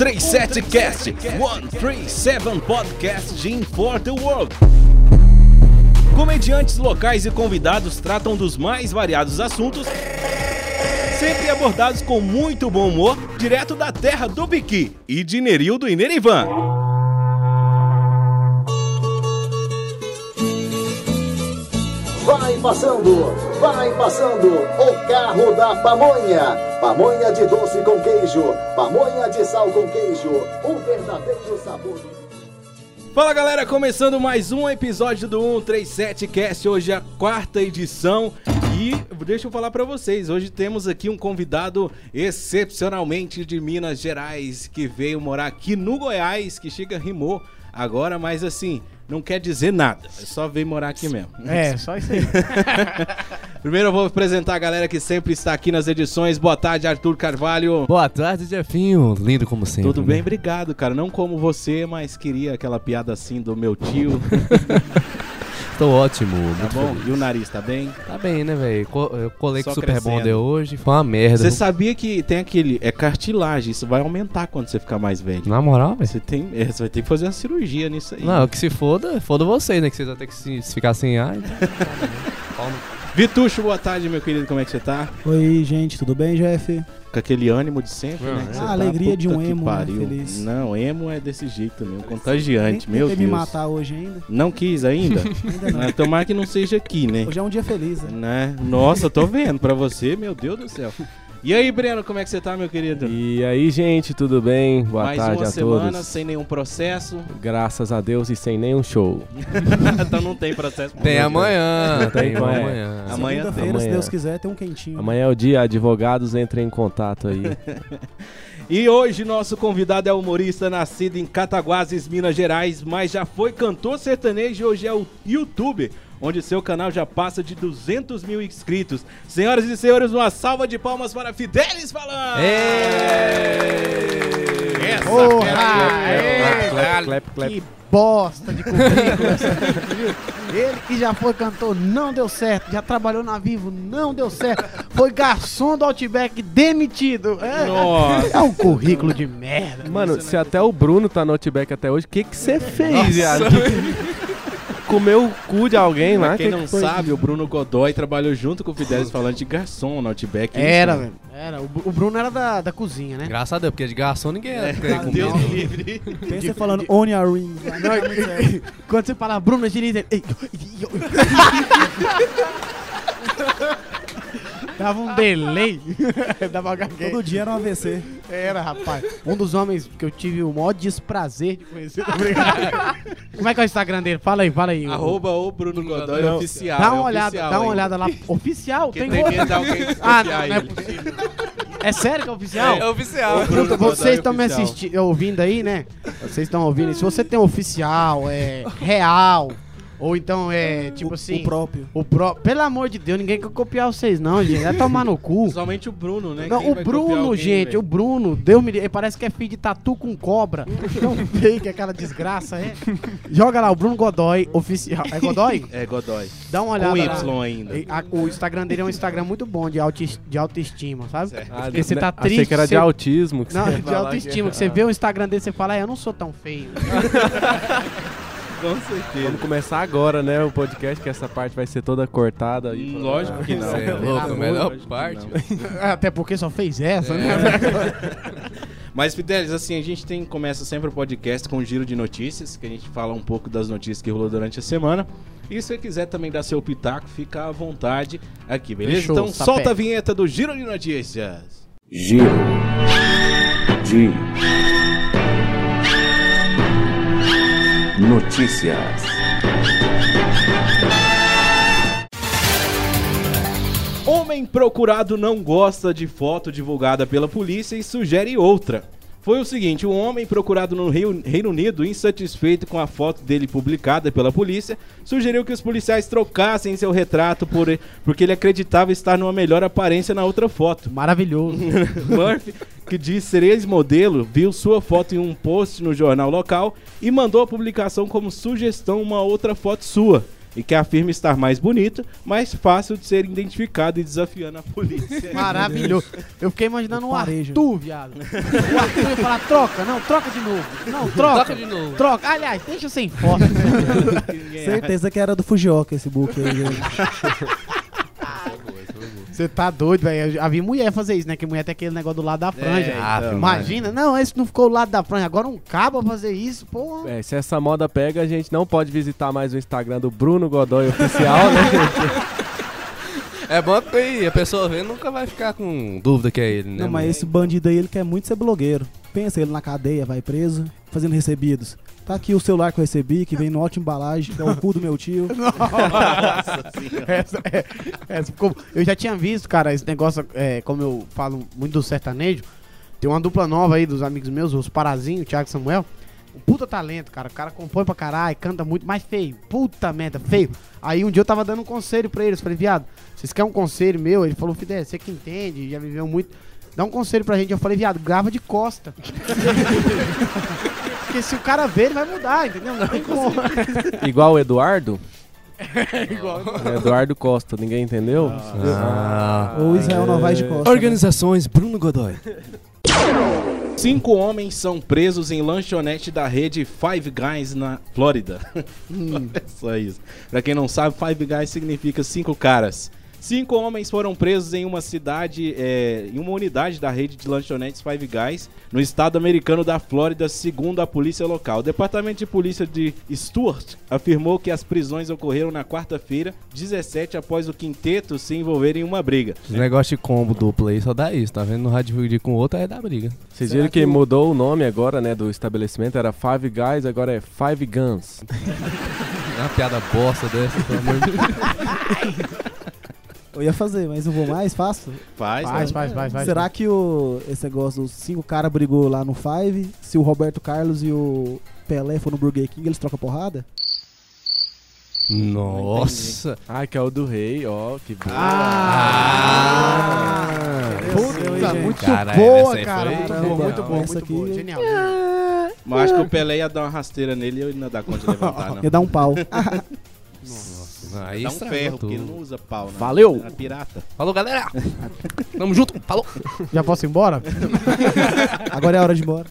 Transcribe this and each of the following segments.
137 Cast, 137 Podcast in for the World. Comediantes locais e convidados tratam dos mais variados assuntos, sempre abordados com muito bom humor, direto da terra do Biqui e de Nerildo e Nerivan. Passando, vai passando o carro da pamonha. Pamonha de doce com queijo, pamonha de sal com queijo, o verdadeiro sabor. Fala galera, começando mais um episódio do 137 Cast, hoje é a quarta edição e deixa eu falar pra vocês, hoje temos aqui um convidado excepcionalmente de Minas Gerais que veio morar aqui no Goiás, que chega rimou agora, mas assim, não quer dizer nada, é só veio morar aqui mesmo. É, só isso aí. Primeiro eu vou apresentar a galera que sempre está aqui nas edições. Boa tarde, Arthur Carvalho. Boa tarde, Jefinho. Lindo como sempre. Tudo bem? né? Obrigado, cara. Não como você, mas queria aquela piada assim do meu tio. Tô ótimo. Tá muito bom? feliz. E o nariz, tá bem? Tá bem, né, velho? Co- Eu colei Só com o Super crescendo. Bonder hoje. Foi uma merda. Você sabia que tem aquele. É cartilagem, isso vai aumentar quando você ficar mais velho. Na moral, velho? Você, tem, é, você vai ter que fazer uma cirurgia nisso aí. Não, que se foda, foda vocês, né? Que vocês vão ter que se, se ficar sem ar. Então, Vitucho, boa tarde, meu querido. Como é que você tá? Oi, gente, tudo bem, Jeff? Com aquele ânimo de sempre, Ah, né? é. Ah, tá? alegria de um emo, né? pariu. Feliz. Não, emo é desse jeito mesmo, contagiante, Nem meu Deus. me matar hoje ainda. Não quis ainda? Ainda não. Ah, Tomara que não seja aqui, né? Hoje é um dia feliz, né? né? Nossa, tô vendo pra você, meu Deus do céu. E aí, Breno, como é que você tá, meu querido? E aí, gente, tudo bem? Boa Mais tarde uma a semana todos. sem nenhum processo. Graças a Deus e sem nenhum show. então não tem processo. Tem amanhã. Tem Tem amanhã. amanhã. Amanhã Segunda-feira, se. Deus quiser, tem um quentinho. Amanhã é o dia, advogados entrem em contato aí. E hoje nosso convidado é humorista nascido em Cataguases, Minas Gerais, mas já foi cantor sertanejo e hoje é o youtuber, onde seu canal já passa de 200 mil inscritos. Senhoras e senhores, uma salva de palmas para Fidelis falando! Essa Porra! Aê, clap, clap, clap. Que bosta de currículo essa aqui, viu? Ele que já foi cantor, não deu certo. Já trabalhou na Vivo, não deu certo. Foi garçom do Outback, demitido. É, Nossa. é um currículo de merda. Mano, se até o Bruno tá no Outback até hoje, o que que você fez, viado? Comeu o cu de alguém lá? Pra quem que não foi? sabe, o Bruno Godoy trabalhou junto com o Fidelis falando de garçom no Outback. Era, Isso, velho. Era. O Bru- o Bruno era da, da cozinha, né? Graças a Deus, porque de garçom ninguém é. Deus me livre. Pensa falando on your ring. Não, Quando você fala Bruno, ele diz. "Ei, Dava um delay. Dava gagueira. Todo dia era um AVC. Era, rapaz. Um dos homens que eu tive o maior desprazer de conhecer. Tô brincando. Como é que é o Instagram dele? Fala aí, fala aí. Arroba o Bruno Godoy Não. oficial. Dá é uma olhada, oficial dá uma olhada lá. Oficial? Porque Tem tem medo alguém Ah, não, não é possível. É sério que é oficial? É oficial. Bruno Vocês estão me assistindo, ouvindo aí, né? Vocês estão ouvindo. Se você tem oficial, é real, ou então é tipo o, assim. o próprio. O pró... Pelo amor de Deus, ninguém quer copiar vocês, não, gente. Vai tomar no cu. Somente o Bruno, né? Não, Quem o Bruno, alguém, gente, velho? o Bruno, Deus me ele parece que é filho de tatu com cobra. Tão fake aquela desgraça, é. Joga lá, o Bruno Godoy, oficial. É Godoy? É, Godoy. Dá uma olhada Com lá. Y ainda. E a- o Instagram dele é um Instagram muito bom de, auti de autoestima, sabe? Certo. Ah, Porque você né? tá Achei triste, que era de autismo. Que Não, você ia de falar autoestima, que- que você vê o Instagram dele, você fala, é, eu não sou tão feio. Com certeza. Vamos começar agora, né, o podcast, que essa parte vai ser toda cortada. aí. Lógico que não. Cê é louco, a melhor Lógico que parte. Até porque só fez essa, né? Mas, Fidelis, assim, a gente tem, começa sempre o podcast com um giro de notícias, que a gente fala um pouco das notícias que rolou durante a semana. E se você quiser também dar seu pitaco, fica à vontade aqui, beleza? Fechou, então sapé. solta a vinheta do Giro de Notícias. Giro de notícias. Homem procurado não gosta de foto divulgada pela polícia e sugere outra. Foi o seguinte, um homem procurado no Reino Unido, insatisfeito com a foto dele publicada pela polícia, sugeriu que os policiais trocassem seu retrato por, porque ele acreditava estar numa melhor aparência na outra foto. Maravilhoso. Murphy, que diz ser ex-modelo, viu sua foto em um post no jornal local e mandou a publicação como sugestão uma outra foto sua. E que afirma estar mais bonito, mais fácil de ser identificado e desafiando a polícia. Maravilhoso. Eu fiquei imaginando Parejo. Arthur, viado. O Arthur ia falar, troca, não, troca de novo. Não, troca. Toca de novo. Troca. Aliás, deixa sem foto. Certeza que era do Fujioka esse book aí. Você tá doido, velho. Vi mulher fazer isso, né? Que mulher tem aquele negócio do lado da franja. Ah, então, Imagina, não, esse não ficou do lado da franja. Agora um cabo fazer isso, porra. É, se essa moda pega, a gente não pode visitar mais o Instagram do Bruno Godoy Oficial, né, gente? É bom que a pessoa vendo nunca vai ficar com dúvida que é ele, né? Não, mas esse bandido aí, ele quer muito ser blogueiro. Pensa, ele na cadeia, vai preso, fazendo recebidos. Tá aqui o celular que eu recebi, que vem no ótima embalagem, que é o cu do meu tio. Essa, é- essa ficou- eu já tinha visto, cara, esse negócio, é, como eu falo muito do sertanejo, tem uma dupla nova aí dos amigos meus, os Parazinho, o Thiago e Samuel. Um puta talento, cara. O cara compõe pra caralho, canta muito, mas feio. Puta merda, feio. Aí um dia eu tava dando um conselho pra eles. Falei, viado, vocês querem um conselho meu? Ele falou, Fidel, você que entende, já viveu muito. Dá um conselho pra gente. Eu falei, viado, grava de costa. Porque se o cara ver, ele vai mudar, entendeu? Não tem como. Igual o Eduardo. Igual. É Eduardo Costa, ninguém entendeu? Ah. Ou Israel Novaes de Costa. né? Organizações Bruno Godoy. Cinco homens são presos em lanchonete da rede Five Guys na Flórida. Olha só isso. Pra quem não sabe, Five Guys significa cinco caras. Cinco homens foram presos em uma cidade, é, em uma unidade da rede de lanchonetes Five Guys, no estado americano da Flórida, segundo a polícia local. O departamento de polícia de Stuart afirmou que as prisões ocorreram na quarta-feira, 17 após o quinteto se envolver em uma briga. Esse negócio de combo duplo aí só dá isso, tá vendo? No rádio dividir com outro aí dá briga. Vocês viram que, que mudou o nome agora, né, do estabelecimento? Era Five Guys, agora é Five Guns. É uma piada bosta dessa, pelo amor de Deus. Eu ia fazer, mas não vou mais, faço. Faz, Faz, né? faz, faz, faz. Será que o, esse negócio dos cinco caras brigou lá no Five? Se o Roberto Carlos e o Pelé for no Burger King, eles trocam porrada? Nossa. Ah, que é o do rei, ó, que boa. Ah! Puta, hein, muito Cara, boa, cara. foi- Muito boa, muito boa, essa muito aqui- boa. Genial. Mas acho que o Pelé ia dar uma rasteira nele e ele não ia dar conta de levantar, não. Ia dar um pau. Aí Dá um ferro, tudo. porque ele não usa pau, né? Valeu! É pirata. Falou, galera. Tamo junto. Falou. Já posso ir embora? Agora é a hora de ir embora.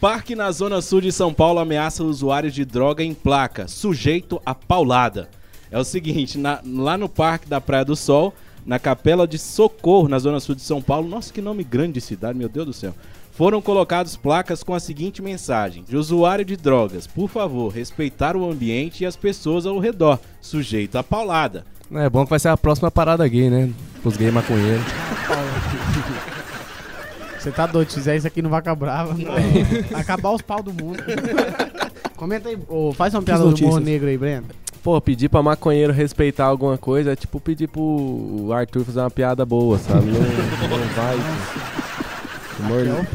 Parque na zona sul de São Paulo ameaça usuários de droga em placa, sujeito a paulada. É o seguinte, na- lá no Parque da Praia do Sol, na Capela de Socorro, na zona sul de São Paulo, nossa, que nome grande de cidade, meu Deus do céu. Foram colocadas placas com a seguinte mensagem: De usuário de drogas, por favor, respeitar o ambiente e as pessoas ao redor, sujeito a paulada. É bom que vai ser a próxima parada gay, né? Os gays maconheiros. Você tá doido, se fizer isso aqui não vai acabar. Vai acabar os pau do mundo. Comenta aí, ô, faz uma piada do notícias. negro aí, Breno. Pô, pedir pra maconheiro respeitar alguma coisa é tipo pedir pro Arthur fazer uma piada boa, sabe? Não, não vai. Humor-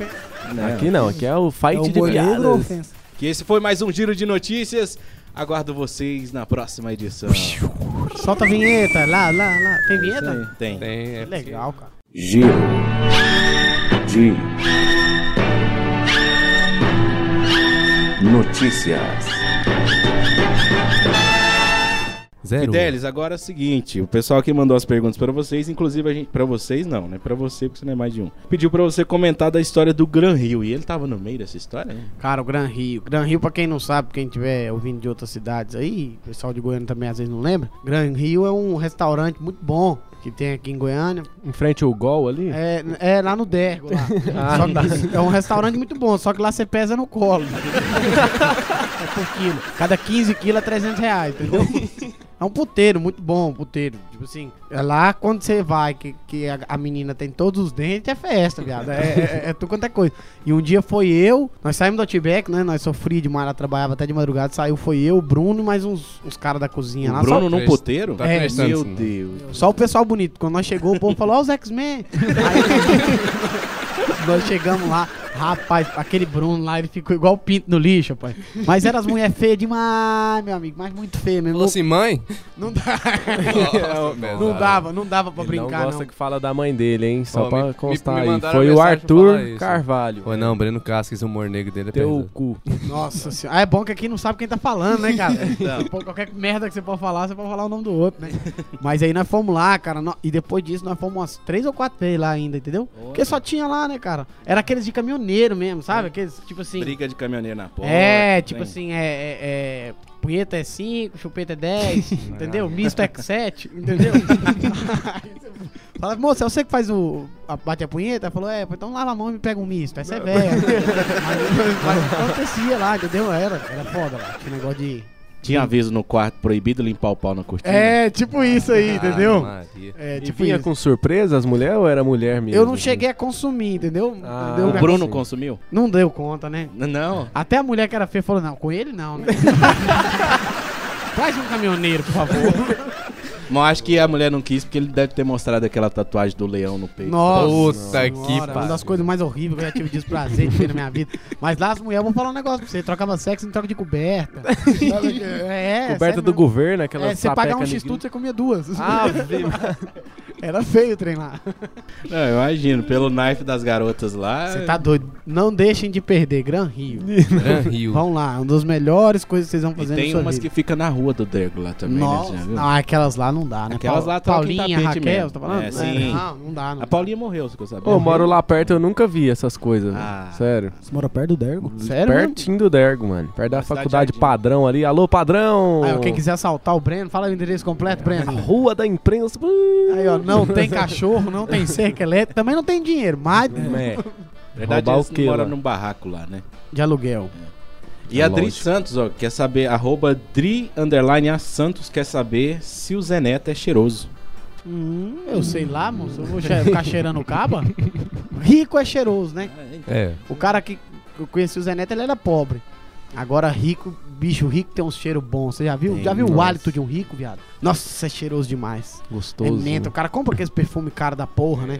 Aqui não, aqui é o É fight o de humor negro ou piadas. Que esse foi mais um giro de notícias. Aguardo vocês na próxima edição. Solta a vinheta, lá, lá, lá. Tem vinheta? Tem. Tem, é Legal, cara. Giro de notícias. Zero. Fidelis, agora é o seguinte, o pessoal que mandou as perguntas pra vocês, inclusive a gente, para vocês não, né? Pra você, porque você não é mais de um. Pediu pra você comentar da história do Gran Rio e ele tava no meio dessa história, né? Cara, o Gran Rio. Gran Rio, pra quem não sabe, quem tiver ouvindo de outras cidades aí, o pessoal de Goiânia também às vezes não lembra. Gran Rio é um restaurante muito bom que tem aqui em Goiânia. Em frente ao Gol ali? É, é lá no Dergo, lá. Só que é um restaurante muito bom, só que lá você pesa no colo. é por quilo. Cada 15 quilos é 300 reais, entendeu? É um puteiro, muito bom, um puteiro. Tipo assim, é lá quando você vai, que, que a, a menina tem todos os dentes, é festa, viado. É, é, é tudo quanto é coisa. E um dia foi eu, nós saímos do Outback, né? Nós sofri demais, ela trabalhava até de madrugada. Saiu, foi eu, o Bruno e mais uns, uns caras da cozinha lá. o Bruno Só- num Tá puteiro? Tá É, Meu não. Deus. só o pessoal bonito. Quando nós chegou, o povo falou, ó, os X-Men. Aí nós chegamos lá. Rapaz, aquele Bruno lá, ele ficou igual o pinto no lixo, pai. Mas eram as mulheres feias demais, meu amigo. Mas muito feia mesmo. Falou assim, mãe? Não, dá, Nossa, não dava, não dava pra Ele brincar, não não. gosta que fala da mãe dele, hein? Só Ó, pra me- constar me- me aí. Foi o Arthur. Carvalho. Foi não, Breno Casca, esse humor negro dele é Teu pesado. cu. Nossa senhora. Ah, é bom que aqui não sabe quem tá falando, né, cara? Pô, qualquer merda que você pode falar, você pode falar o nome do outro, né? Mas aí nós fomos lá, cara. nó- E depois disso nós fomos umas três ou quatro vezes lá ainda, entendeu? Porque só tinha lá, né, cara? Era aqueles de caminhoneiro mesmo, sabe? Aqueles, tipo assim. Briga de caminhoneiro na porta. É, tipo tem. assim, é, é, é- Punheta é 5, chupeta é 10, entendeu? Misto é 7, entendeu? Fala, moça, é você que faz o. a- bate a punheta? Falou, é, então lava a mão e me pega um misto. Essa é velha. mas, mas acontecia lá, entendeu? Era, era foda lá. Tinha negócio de. Tinha aviso no quarto proibido limpar o pau na cortina. É, tipo isso aí, entendeu? Maria. É, E tipo vinha isso. com surpresa as mulheres ou era mulher mesmo? Eu não cheguei a consumir, entendeu? Ah, Entendeu? O Bruno assim. consumiu? Não deu conta, né? Não. Até a mulher que era feia falou, não, com ele não, né? Traz um caminhoneiro, por favor. Mas eu acho que a mulher não quis porque ele deve ter mostrado aquela tatuagem do leão no peito. Nossa, Puta que pariu. Uma das coisas mais horríveis que eu já tive desprazer de ver na minha vida. Mas lá as mulheres vão falar um negócio pra você. Trocava sexo em troca de coberta. Sabe? é, Coberta sério do mesmo. governo, aquela É, você pagar um x-tudo, você comia duas. Ah, Era feio o trem lá. Não, eu imagino, pelo knife das garotas lá. Você tá doido. Não deixem de perder Gran Rio. Gran Rio. Vão lá, uma das melhores coisas que vocês vão E fazer tem na sua umas vida. que fica na rua do Dergo lá também, Nossa, né? Já viu? não, aquelas lá não dá, né? Aquelas lá Paulinha, Raquel, mesmo. você tá falando? É, sim. Não, não dá, não. A Paulinha morreu, você sabia? Pô, eu moro lá perto, eu nunca vi essas coisas. Ah. Sério. Você mora perto do Dergo? Sério mesmo? Pertinho do Dergo, mano. Perto da faculdade Jardim. padrão ali. Alô, padrão! Aí, ó, quem quiser assaltar o Breno, fala o endereço completo, Breno. Rua da imprensa. Aí, ó, não tem cachorro, não tem cerca elétrica, também não tem dinheiro, mas É. Na verdade, Roubar eles o quê moram lá? num barraco lá, né? de aluguel. E a Dri. Santos, ó, quer saber, arroba Dri underline a Santos quer saber se o Zé Neto é cheiroso. Hum, eu sei lá, moço. Eu vou che- ficar cheirando o caba? Rico é cheiroso, né? É. O cara que eu conheci o Zé Neto, ele era pobre. Agora, rico, bicho rico tem um cheiro bom. Você já viu? Tem, já viu o nossa. hálito de um rico, viado? Nossa, é cheiroso demais. É Gostoso. menta. O cara compra aqueles perfume caro da porra, né?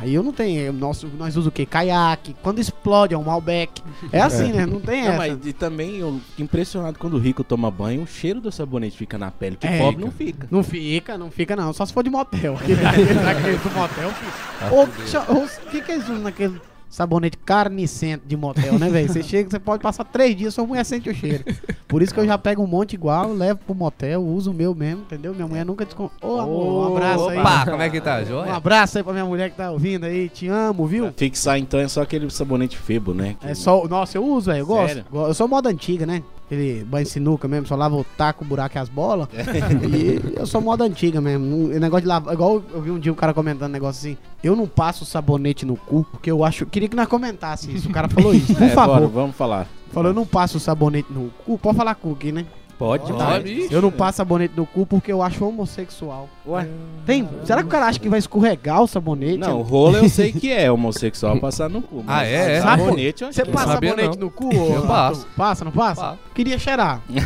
Aí eu não tenho. eu- Nosso, nós usamos o quê? Caiaque. Quando explode é um Malbec. É assim, né? Não tem Não, essa. mas e também eu fico impressionado quando o rico toma banho, o cheiro do sabonete fica na pele, que É, pobre não fica. Não fica, não fica não. Só se for de motel. Do motel fica. O que que eles usam naquele sabonete carnicento de motel, né, velho? Você chega, você pode passar três dias, sua mulher sente o cheiro. Por isso que eu já pego um monte igual, levo pro motel, uso o meu mesmo, entendeu? Minha mulher nunca desconta. Ô, amor, um abraço aí. Opa, como é que tá, Um joia? abraço aí pra minha mulher que tá ouvindo aí. Te amo, viu? Fixar então é só aquele sabonete febo, né? Que- É só. Nossa, eu uso, velho. Eu gosto. Sério? Eu sou moda antiga, né? Aquele banho de sinuca mesmo, só lava o taco, o buraco e as bolas. e eu sou moda antiga mesmo. O negócio de lavar. Igual eu vi um dia um cara comentando um negócio assim. Eu não passo sabonete no cu, porque eu acho. Queria que nós comentasse isso. O cara falou isso. Por É, favor. bora, vamos falar. Falou, eu não passo sabonete no cu. Pode falar cu aqui, né? Pode, Pode. Eu não passo sabonete no cu porque eu acho homossexual. Ué? Tem? Será que o cara acha que vai escorregar o sabonete? Não, rolo eu sei que é homossexual passar no cu. Ah, é? É? Sabonete eu acho Você que passa sabia, sabonete não. no cu? ô, Eu passo. Passa, não passa? Passo. Queria cheirar. é.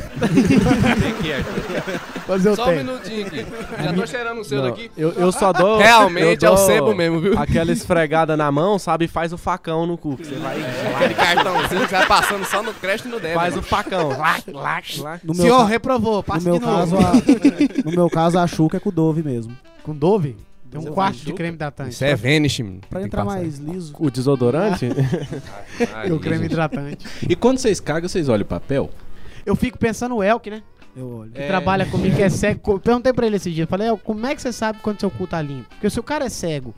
Só um minutinho aqui. Já tô cheirando o seu Não, daqui. Eu, eu só dou. Realmente eu é o dou sebo mesmo, viu? Aquela esfregada na mão, sabe? E faz o facão no cu. Você vai. Aquele cartãozinho que vai passando só no crédito e no débito. Faz o facão. No meu, Senhor, ca- reprovou. no Passa meu de novo. caso, a, no meu caso, a Xuca é com o Dove mesmo. Com Dove? Tem um Você quarto de creme hidratante. Isso é Vanish, menino. Pra entrar mais liso. O desodorante? E o creme hidratante. E quando vocês cagam, vocês olham o papel? Eu fico pensando no Elk, né? Eu olho. Que trabalha comigo, que é cego. Perguntei pra ele esse dia. Falei, El, como é que você sabe quando seu cu tá limpo? Porque se o cara é cego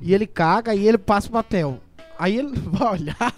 e ele caga e ele passa o papel, aí ele vai olhar,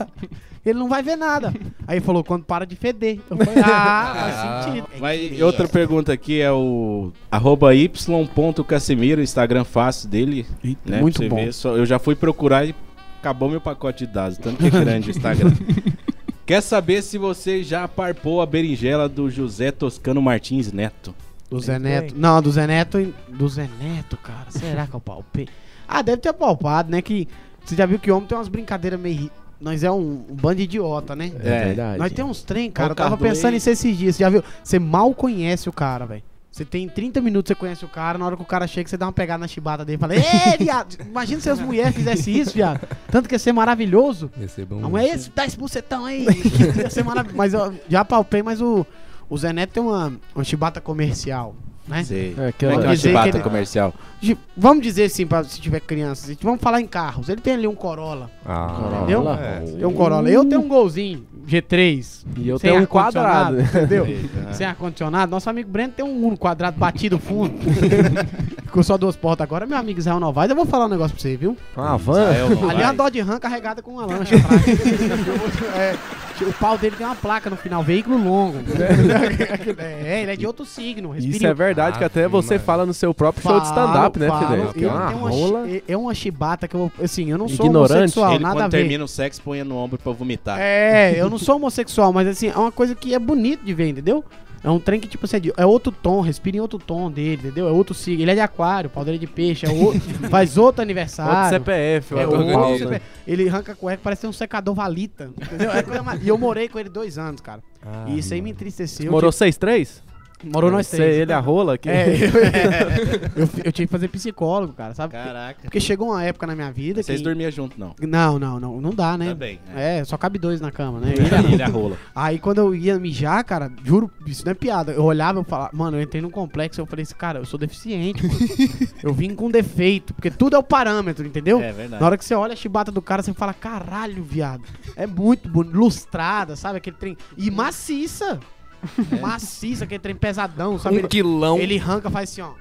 ele não vai ver nada. Aí ele falou, quando para de feder. Eu falei, ah, faz sentido. Mas e outra pergunta aqui é o arroba y.casimiro, Instagram fácil dele, Eita, né? Muito bom. ver. Eu já fui procurar e acabou meu pacote de dados, tanto que é grande o Instagram. Quer saber se você já parpou a berinjela do José Toscano Martins Neto? Do Zé Neto. Não, do Zé Neto. Do Zé Neto, cara. Será que eu palpei? Ah, deve ter palpado, né? Que você já viu que o homem tem umas brincadeiras meio. Nós é um, um bando de idiota, né? É verdade. Nós temos uns trem, cara. Eu tava pensando aí. nisso esses dias. Você já viu? Você mal conhece o cara, velho. Você tem 30 minutos, você conhece o cara, na hora que o cara chega, você dá uma pegada na chibata dele e fala, Ê, viado! Imagina se as mulheres fizessem isso, viado. Tanto que ia ser maravilhoso. Receba um. Não é esse, dá esse bucetão aí. ia ser maravilhoso. Mas eu já palpei, mas o, o Zé Neto tem uma, uma chibata comercial, né? Sei. É, é que é uma chibata que ele- comercial? De- Vamos dizer assim, pra, se tiver crianças, vamos falar em carros. Ele tem ali um Corolla, Ah, entendeu? é. Tem um Corolla. Eu tenho um golzinho, G3. E eu tenho um quadrado. Entendeu? Sei, Sem ar-condicionado. Nosso amigo Breno tem um Uno quadrado batido fundo. Ficou só duas portas agora. Meu amigo Israel Novaes, eu vou falar um negócio pra você, viu? Uma van. Ali é uma vai. Dodge Ram carregada com uma lancha atrás. É, o pau dele tem uma placa no final, veículo longo. é, ele é de outro signo. Isso respirinho. é verdade, que até Ave você Maria. fala no seu próprio show de stand-up, né, Fidel? é Eu uma tenho uma, rola. é uma chibata que eu, assim, eu não sou Ignorante. homossexual, Ele, nada quando a ver. termina o sexo, põe no ombro pra vomitar. É, eu não sou homossexual, mas assim, é uma coisa que é bonito de ver, entendeu? É um trem que, tipo assim, é de- é outro tom, respira em outro tom dele, entendeu? É outro signo. Ele é de aquário, pau dele é de peixe, é outro, faz outro aniversário. Outro CPF, É outro organiza. né? Ele arranca cueca, parece ter um secador valita. Entendeu? É coisa mais- E eu morei com ele dois anos, cara. Ah, e isso aí me entristeceu. Morou Eu 6-3? Morou nós Você, três. ele, a rola? Que... É, eu, eu, eu tive que fazer psicólogo, cara, sabe? Caraca. Porque chegou uma época na minha vida Vocês que... dormiam junto, não? Não, não, não. Não dá, né? Também. É. É, só cabe dois na cama, né? Ele, ele é rola. Aí quando eu ia mijar, cara, juro, isso não é piada. Eu olhava e falava, mano, eu entrei num complexo, eu falei assim, cara, eu sou deficiente, mano. eu vim com defeito, porque tudo é o parâmetro, entendeu? É verdade. Na hora que você olha a chibata do cara, você fala, caralho, viado. É muito bonito, lustrada, sabe? Aquele trem. E maciça. Maciça, aquele trem pesadão, sabe? Um Ele, quilão. ele arranca, faz assim, ó.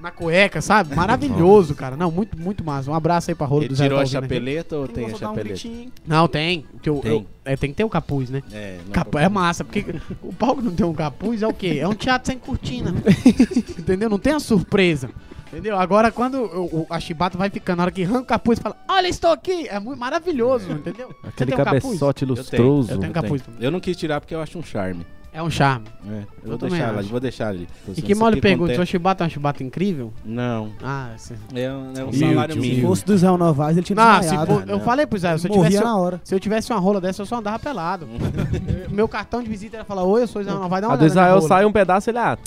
Na cueca, sabe? Maravilhoso, cara. Não, muito, muito massa. Um abraço aí pra rola Ele do Zé tirou tá a aqui. chapeleta ou tem a um chapeleta? gritinho. Não, tem. Que eu, Tem. eu- é, tem que ter o capuz, né? É, não Capu- é massa, porque o palco não tem um capuz, é o quê? É um teatro sem cortina. Entendeu? Não tem a surpresa. Entendeu? Agora, quando o- o- a chibata vai ficando, na hora que arranca o capuz, fala: Olha, estou aqui! É muito maravilhoso, entendeu? Você Aquele tem um capuz? cabeçote Eu tenho, lustroso. eu tenho Eu, capuz tenho. eu não quis tirar porque eu acho um charme. É um charme. É, eu, Eu vou deixar ali, vou deixar ali. E que mal lhe pergunta: sua chibata é uma chibata incrível? Não, Ah, sim. é, um- é um salário tio, Se mínimo. fosse do Israel Novaes, ele tinha Não, se desmaiado. for- eu falei pro Israel, se eu tivesse. na hora. Se eu tivesse uma rola dessa, eu só andava pelado. Meu cartão de visita era falar: Oi, eu sou Israel, não vai dar uma A do Israel rola." sai um pedaço ele, ah,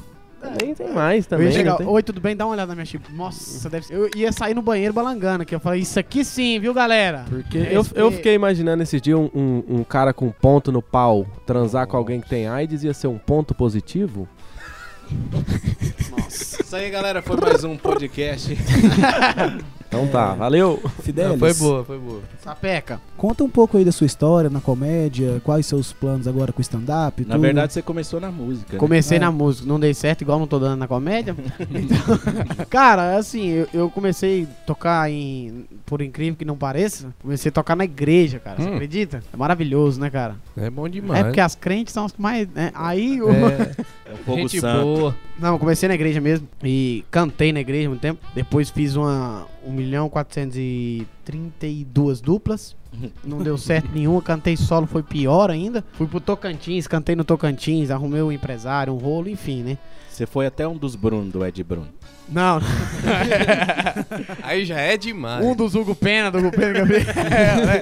tem, tem mais também. chegar, tem? oi, tudo bem? Dá uma olhada na minha chip. Nossa, deve ser. Eu ia sair no banheiro balangando aqui. Eu falei, isso aqui sim, viu, galera? Porque É, eu, esse- eu fiquei imaginando esse dia um, um, um cara com ponto no pau transar com alguém que tem AIDS ia ser um ponto positivo? Isso aí, galera, foi mais um podcast. Então tá, valeu. Fidelis, Foi boa, foi boa. Sapeca. conta um pouco aí da sua história na comédia, quais seus planos agora com o stand-up. Na tudo. verdade, você começou na música. né? Comecei É. na música, não dei certo, igual não tô dando na comédia. Então, cara, assim, eu, eu comecei a tocar em. Por incrível que não pareça, comecei a tocar na igreja, cara. Você Hum. acredita? É maravilhoso, né, cara? É bom demais. É porque as crentes são as que mais. Né? Aí o. É, É o fogo gente santo. boa. Não, eu comecei na igreja mesmo e cantei na igreja há muito tempo. Depois fiz uma 1 milhão 432 duplas. Não deu certo nenhuma, cantei solo, foi pior ainda. Fui pro Tocantins, cantei no Tocantins, arrumei um empresário, um rolo, enfim, né? Você foi até um dos Bruno, do Ed Bruno. Não, Aí já é demais. um dos Hugo Pena, do Hugo Pena que vi. É, né?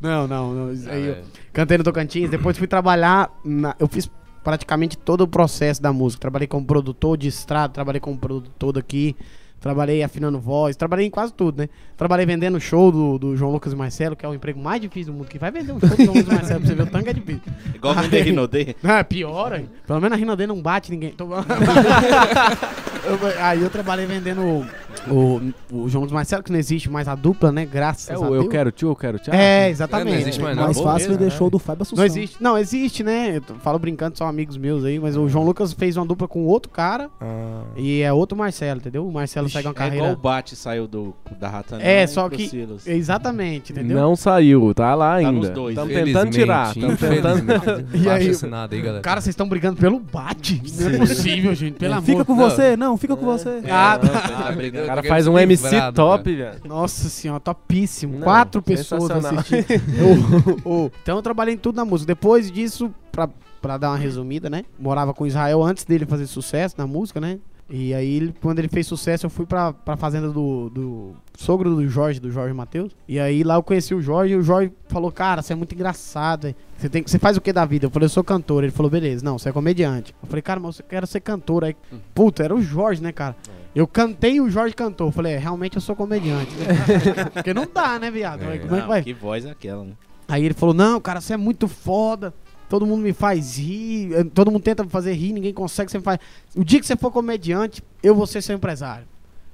Não, não, não. aí eu- É. Cantei no Tocantins, depois fui trabalhar. na- eu fiz praticamente todo o processo da música. Trabalhei como produtor de estrada, trabalhei como produtor daqui, trabalhei afinando voz, trabalhei em quase tudo, né? Trabalhei vendendo show do, do João Lucas e Marcelo, que é o emprego mais difícil do mundo. Que vai vender um show do João Lucas e Marcelo pra você ver o tanto que é difícil. Igual vender Rinodê. Ah, pior, hein? Pelo menos a Rinodê não bate ninguém. Tô- Eu- aí eu trabalhei vendendo o, o, o João e Marcelo, que não existe mais a dupla, né? Graças É a o Deus. Eu Quero Tio, Eu Quero Tchau? É, É, exatamente. não existe mais não. mais fácil vender né? show do Fábio Assunção. Não existe, não, existe, né? Eu falo brincando, são amigos meus aí, mas o João Lucas fez uma dupla com outro cara Ah, e é outro Marcelo, entendeu? O Marcelo segue uma É igual carreira. o Bate saiu do, da Rata É, só que- Silas. Exatamente, entendeu? não saiu, tá lá Tá ainda. nos dois. Estamos tentando tirar. Estamos tentando. E aí, aí, galera. Cara, vocês estão brigando pelo bate? Não é possível, gente, pelo amor. Fica com você? Não, fica com você. Ah, não, tá. tá brigando. O cara faz um MC top, velho. Nossa senhora, topíssimo. Não, Quatro pessoas assistindo. Ô, ô. Então eu trabalhei em tudo na música. Depois disso, pra, pra dar uma resumida, né? Morava com o Israel antes dele fazer sucesso na música, né? E aí, quando ele fez sucesso, eu fui pra, pra fazenda do, do sogro do Jorge, do Jorge Matheus. E aí lá eu conheci o Jorge e o Jorge falou, cara, você é muito engraçado. velho. Você, tem, você faz o que da vida? Eu falei, eu sou cantor. Ele falou, beleza, não, você é comediante. Eu falei, cara, mas eu quero ser cantor. Aí, puta, era o Jorge, né, cara? Eu cantei e o Jorge cantou. Eu falei, é, realmente eu sou comediante. né? Porque não dá, né, viado? Como é que vai? que voz é aquela, né? Aí ele falou: Não, cara, você é muito foda. Todo mundo me faz rir. eh, Todo mundo tenta me fazer rir, ninguém consegue. Você me faz. O dia que você for comediante, eu vou ser seu empresário.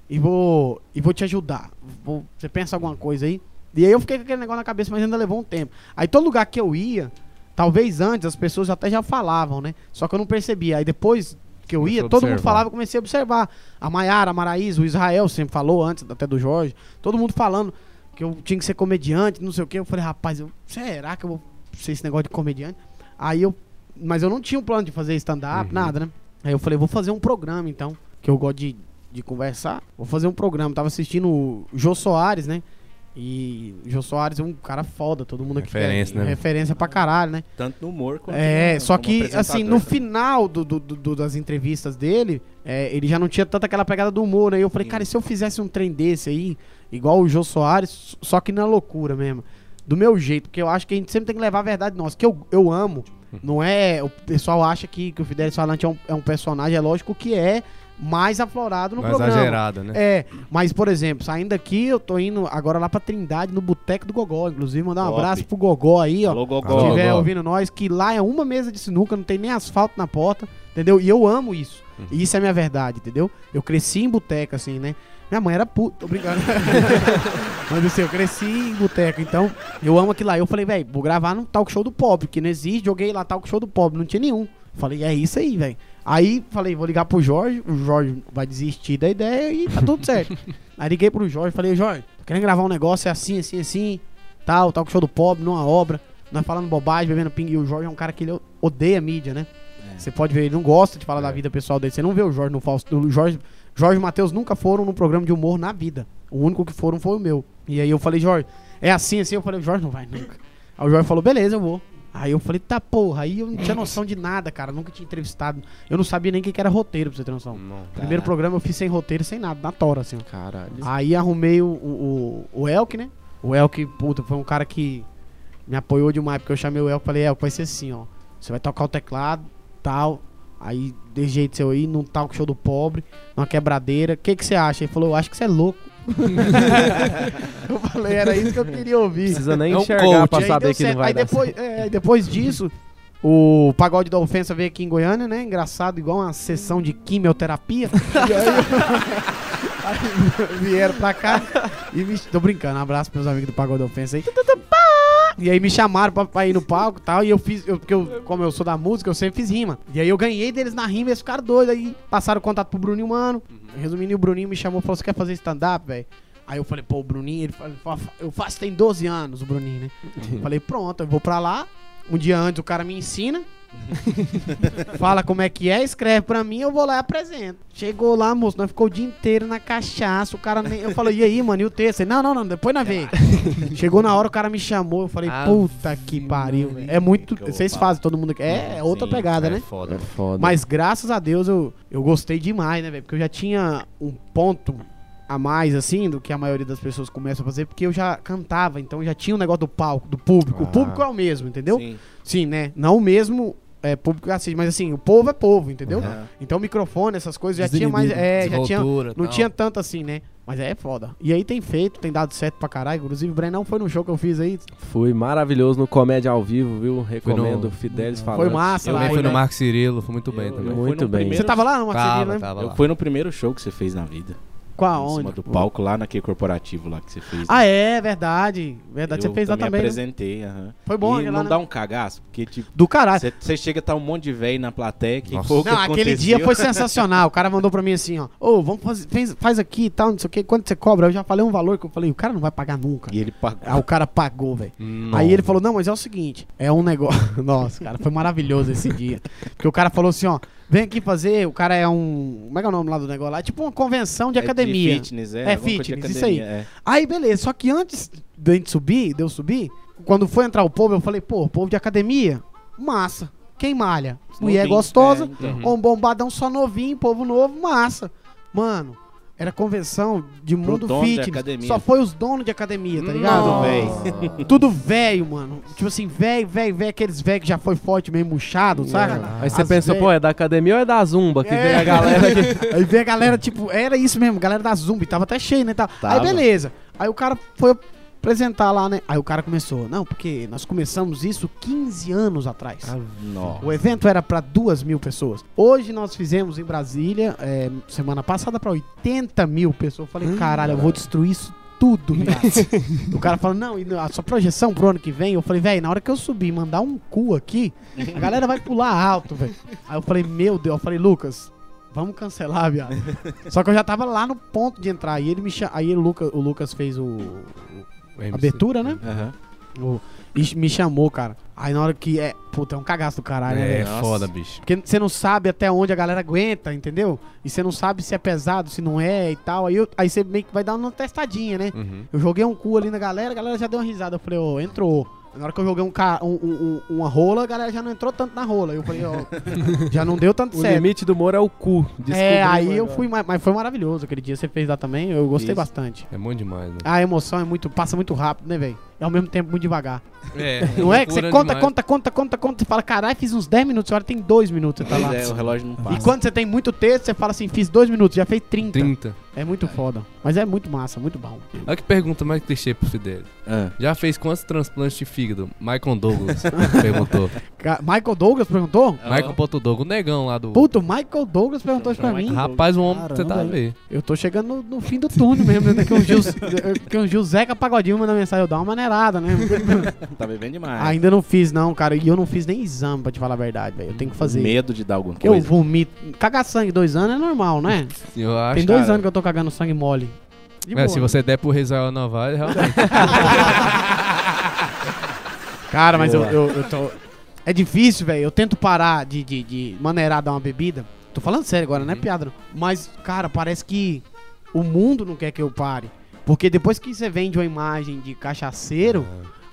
E vou, e vou te ajudar. Vou- você pensa alguma coisa aí? E aí eu fiquei com aquele negócio na cabeça, mas ainda levou um tempo. Aí todo lugar que eu ia, talvez antes as pessoas até já falavam, né? Só que eu não percebia. Aí depois que eu ia, Começou todo mundo observar. falava, eu comecei a observar. A Maiara, a Maraísa, o Israel sempre falou antes até do Jorge. Todo mundo falando que eu tinha que ser comediante, não sei o que. Eu falei, rapaz, eu, será que eu vou ser esse negócio de comediante? Aí eu. Mas eu não tinha um plano de fazer stand-up, Uhum. nada, né? Aí eu falei, vou fazer um programa então, que eu gosto de, de conversar. Vou fazer um programa. Tava assistindo o Jô Soares, né? E o Jô Soares é um cara foda, todo mundo aqui Referência, quer, né? referência pra caralho, né? Tanto no humor quanto É, no- só que, assim, no também. final do, do- do- do- das entrevistas dele, é, ele já não tinha tanta aquela pegada do humor, aí eu falei, Sim. cara, e se eu fizesse um trem desse aí, igual o Jô Soares, só que na loucura mesmo, do meu jeito, porque eu acho que a gente sempre tem que levar a verdade nossa, que eu, eu amo, não é, o pessoal acha que, que o Fidelis Falante é um, é um personagem, é lógico que é mais aflorado no Mais programa. exagerada, né? É, mas, por exemplo, saindo daqui, eu tô indo agora lá pra Trindade, no Boteco do Gogó. Inclusive, mandar um Top. abraço pro Gogó aí, ó. Alô, Se Gogó. Alô, estiver ouvindo nós, que lá é uma mesa de sinuca, não tem nem asfalto na porta, entendeu? E eu amo isso. E isso é minha verdade, entendeu? Eu cresci em boteca, assim, né? Minha mãe era puta, tô brincando. Mas assim, eu cresci em boteca, então eu amo aquilo lá. Eu falei, velho, vou gravar no talk show do pobre, que não existe, joguei lá talk show do pobre, não tinha nenhum. Falei, é isso aí, velho. Aí falei, vou ligar pro Jorge, o Jorge vai desistir da ideia e tá tudo certo. aí liguei pro Jorge, falei, Jorge, tô querendo gravar um negócio, é assim, assim, assim, tal, talk show do pobre, numa obra, nós falando bobagem, bebendo ping, e o Jorge é um cara que ele odeia mídia, né? Você pode ver, ele não gosta de falar da vida pessoal dele. Você não vê o Jorge no Fausto. O Jorge, Jorge e Matheus nunca foram num programa de humor na vida. O único que foram foi o meu. E aí eu falei, Jorge, é assim, assim. Eu falei, o Jorge não vai nunca. Aí o Jorge falou, beleza, eu vou. Aí eu falei, tá porra. Aí eu não tinha noção de nada, cara. Nunca tinha entrevistado. Eu não sabia nem o que era roteiro, pra você ter noção. Não. Primeiro programa eu fiz sem roteiro, sem nada, na tora, assim. Caralho. Aí arrumei o, o, o, o Elk, né? O Elk, puta, foi um cara que me apoiou demais, porque eu chamei o Elk e falei, Elk, vai ser assim, ó. Você vai tocar o teclado, tal. Aí, de jeito seu aí, num talk show do pobre, numa quebradeira. O que que você acha? Ele falou, eu acho que você é louco. eu falei, era isso que eu queria ouvir. Precisa nem É um enxergar coach. pra aí saber que não vai aí dar depois, é, depois disso, o Pagode da Ofensa veio aqui em Goiânia, né? Engraçado, igual uma sessão de quimioterapia. e aí, aí vieram pra cá e me... Tô brincando, um abraço pros meus amigos do Pagode da Ofensa aí. E aí me chamaram pra, pra ir no palco e tal, e eu fiz, eu, porque eu, como eu sou da música, eu sempre fiz rima. E aí eu ganhei deles na rima e eles ficaram doidos, aí passaram o contato pro Bruninho Mano. Resumindo, o Bruninho me chamou e falou, você quer fazer stand-up, velho? Aí eu falei, pô, o Bruninho, ele falou, eu faço tem 12 anos, o Bruninho, né? Falei, pronto, eu vou pra lá. Um dia antes o cara me ensina. fala como é que é, escreve pra mim, eu vou lá e apresento. Chegou lá, moço, nós ficou o dia inteiro na cachaça. O cara nem. Eu falei, e aí, mano, e o texto? Ele, não, não, não, depois nós vê. Chegou na hora, o cara me chamou. Eu falei, Ah, puta que pariu. velho. É muito. Vocês fazem, todo mundo aqui. É, é outra Sim, pegada, É né? foda. É foda. Mas graças a Deus eu, eu gostei demais, né, velho? Porque eu já tinha um ponto a mais, assim, do que a maioria das pessoas começam a fazer, porque eu já cantava, então já tinha um negócio do palco, do público. O Ah. público é o mesmo, entendeu? Sim. Sim, né? Não o mesmo é, público que assiste, mas assim, o povo é povo, entendeu? Então o microfone, essas coisas já tinha mais. É, já tinha. Não tal. tinha tanto assim, né? Mas é foda. E aí tem feito, tem dado certo pra caralho. Inclusive, o Brenão foi no show que eu fiz aí. Fui maravilhoso no Comédia ao Vivo, viu? Recomendo. no- Fidelis Foi falando. massa Eu lá. também fui no né? Marco Cirilo, foi muito bem Eu- também. eu fui Muito no bem. primeiro- Você tava lá no Marcelino, Tava, né? tava Eu fui no primeiro show que você fez na vida. Qual? Em Onde? cima do palco lá naquele corporativo lá que você fez. Ah, é, verdade. Verdade, eu você fez lá também também. né? apresentei, aham. Foi bom E aquele não lá, né? dá um cagaço, porque tipo, Do caralho. você chega tá um monte de velho na plateia que Nossa. foi o que Não, aquele aconteceu. dia foi sensacional. O cara mandou pra mim assim, ó. Ô, vamos fazer, fez- faz aqui e tal, não sei o que. Quanto você cobra? Eu já falei um valor que eu falei, o cara não vai pagar nunca. E ele pagou. Aí o cara pagou, velho. Aí ele falou, não, mas é o seguinte, é um negócio. Nossa, cara, foi maravilhoso esse dia. Porque o cara falou assim, ó, vem aqui fazer, o cara é um. Como é que é o nome lá do negócio lá? É tipo uma convenção de É academia. fitness, é. É, de fitness, isso aí. é. Aí, beleza, só que antes da gente subir, de eu subir, quando foi entrar o povo, eu falei, pô, povo de academia, massa. quem malha? Mulher Novinho, gostosa, é, então. ou um bombadão só novinho, povo novo, massa. Mano, era convenção de mundo de fitness. academia. Só foi os donos de academia, tá ligado? Tudo velho. Tudo velho, mano. Tipo assim, velho, velho, velho, aqueles velho que já foi forte, meio murchado, sabe? Aí você As pensa, velho- pô, é da academia ou é da Zumba? Que É. vem a galera aqui. Aí veio a galera, tipo, era isso mesmo, galera da Zumbi, tava até cheio, né? Tal. Aí Tava. beleza. Aí o cara foi apresentar lá, né? Aí o cara começou, não, porque nós começamos isso 15 anos atrás. Nossa. O evento era pra duas mil pessoas. Hoje nós fizemos em Brasília, é, semana passada, pra 80 mil pessoas. Eu falei, caralho, eu vou destruir isso tudo, viado. o cara falou, não, e a sua projeção pro ano que vem? Eu falei, velho, na hora que eu subir e mandar um cu aqui, a galera vai pular alto, velho. Aí eu falei, meu Deus, eu falei, Lucas, vamos cancelar, viado. Só que eu já tava lá no ponto de entrar. E ele me cha... Aí o Lucas, o Lucas fez o. a abertura, né? Aham. O- e me chamou, cara. Aí na hora que é. Puta, é um cagaço do caralho, né, É, velho? foda, bicho. Porque você não sabe até onde a galera aguenta, entendeu? E você não sabe se é pesado, se não é e tal. Aí, eu- aí você meio que vai dar uma testadinha, né? Uhum. Eu joguei um cu ali na galera, a galera já deu uma risada. Eu falei, ô, entrou. Na hora que eu joguei um, ca- um- um- um- uma rola, a galera já não entrou tanto na rola. Eu falei, ó, já não deu tanto O certo. limite do humor é o cu. É, Descobri aí eu fui, mas, mas foi maravilhoso aquele dia. Você fez lá também, eu gostei Isso. bastante. É bom demais, né? A emoção é muito, passa muito rápido, né, velho? E ao mesmo tempo muito devagar. É. Não é que você conta, demais. conta, conta, conta, conta e fala, caralho, fiz uns 10 minutos, a hora tem 2 minutos, você tá lá. É, o relógio não passa. E quando você tem muito texto, você fala assim, fiz 2 minutos, já fez 30. 30. É muito foda. Mas é muito massa, muito bom. Olha que pergunta mais clichê pro Fidel. Ah. Já fez quantos transplantes de fígado? Michael Douglas perguntou. Michael Douglas perguntou? Michael Ponto Douglas, o negão lá do. Puta, o Michael Douglas perguntou isso pra mim. Rapaz, o homem, você tá Caramba, vendo? Eu tô chegando no, no fim do túnel mesmo, né? Daqui uns dias, daqui uns dias o Zeca Pagodinho manda mensagem, eu dou uma né? Tá bebendo demais. Ainda não fiz, não, cara. E eu não fiz nem exame, pra te falar a verdade, velho. Eu tenho que fazer. Medo de dar alguma Eu coisa. vomito. Cagar sangue dois anos é normal, né? Eu acho. Tem dois cara. anos que eu tô cagando sangue mole. De É, boa, se né? você der pro Israel Novaes, realmente. Cara, mas eu, eu, eu tô. É difícil, velho. Eu tento parar de, de, de maneirar dar uma bebida. Tô falando sério agora, não é piada. não. Mas, cara, parece que o mundo não quer que eu pare. Porque depois que você vende uma imagem de cachaceiro,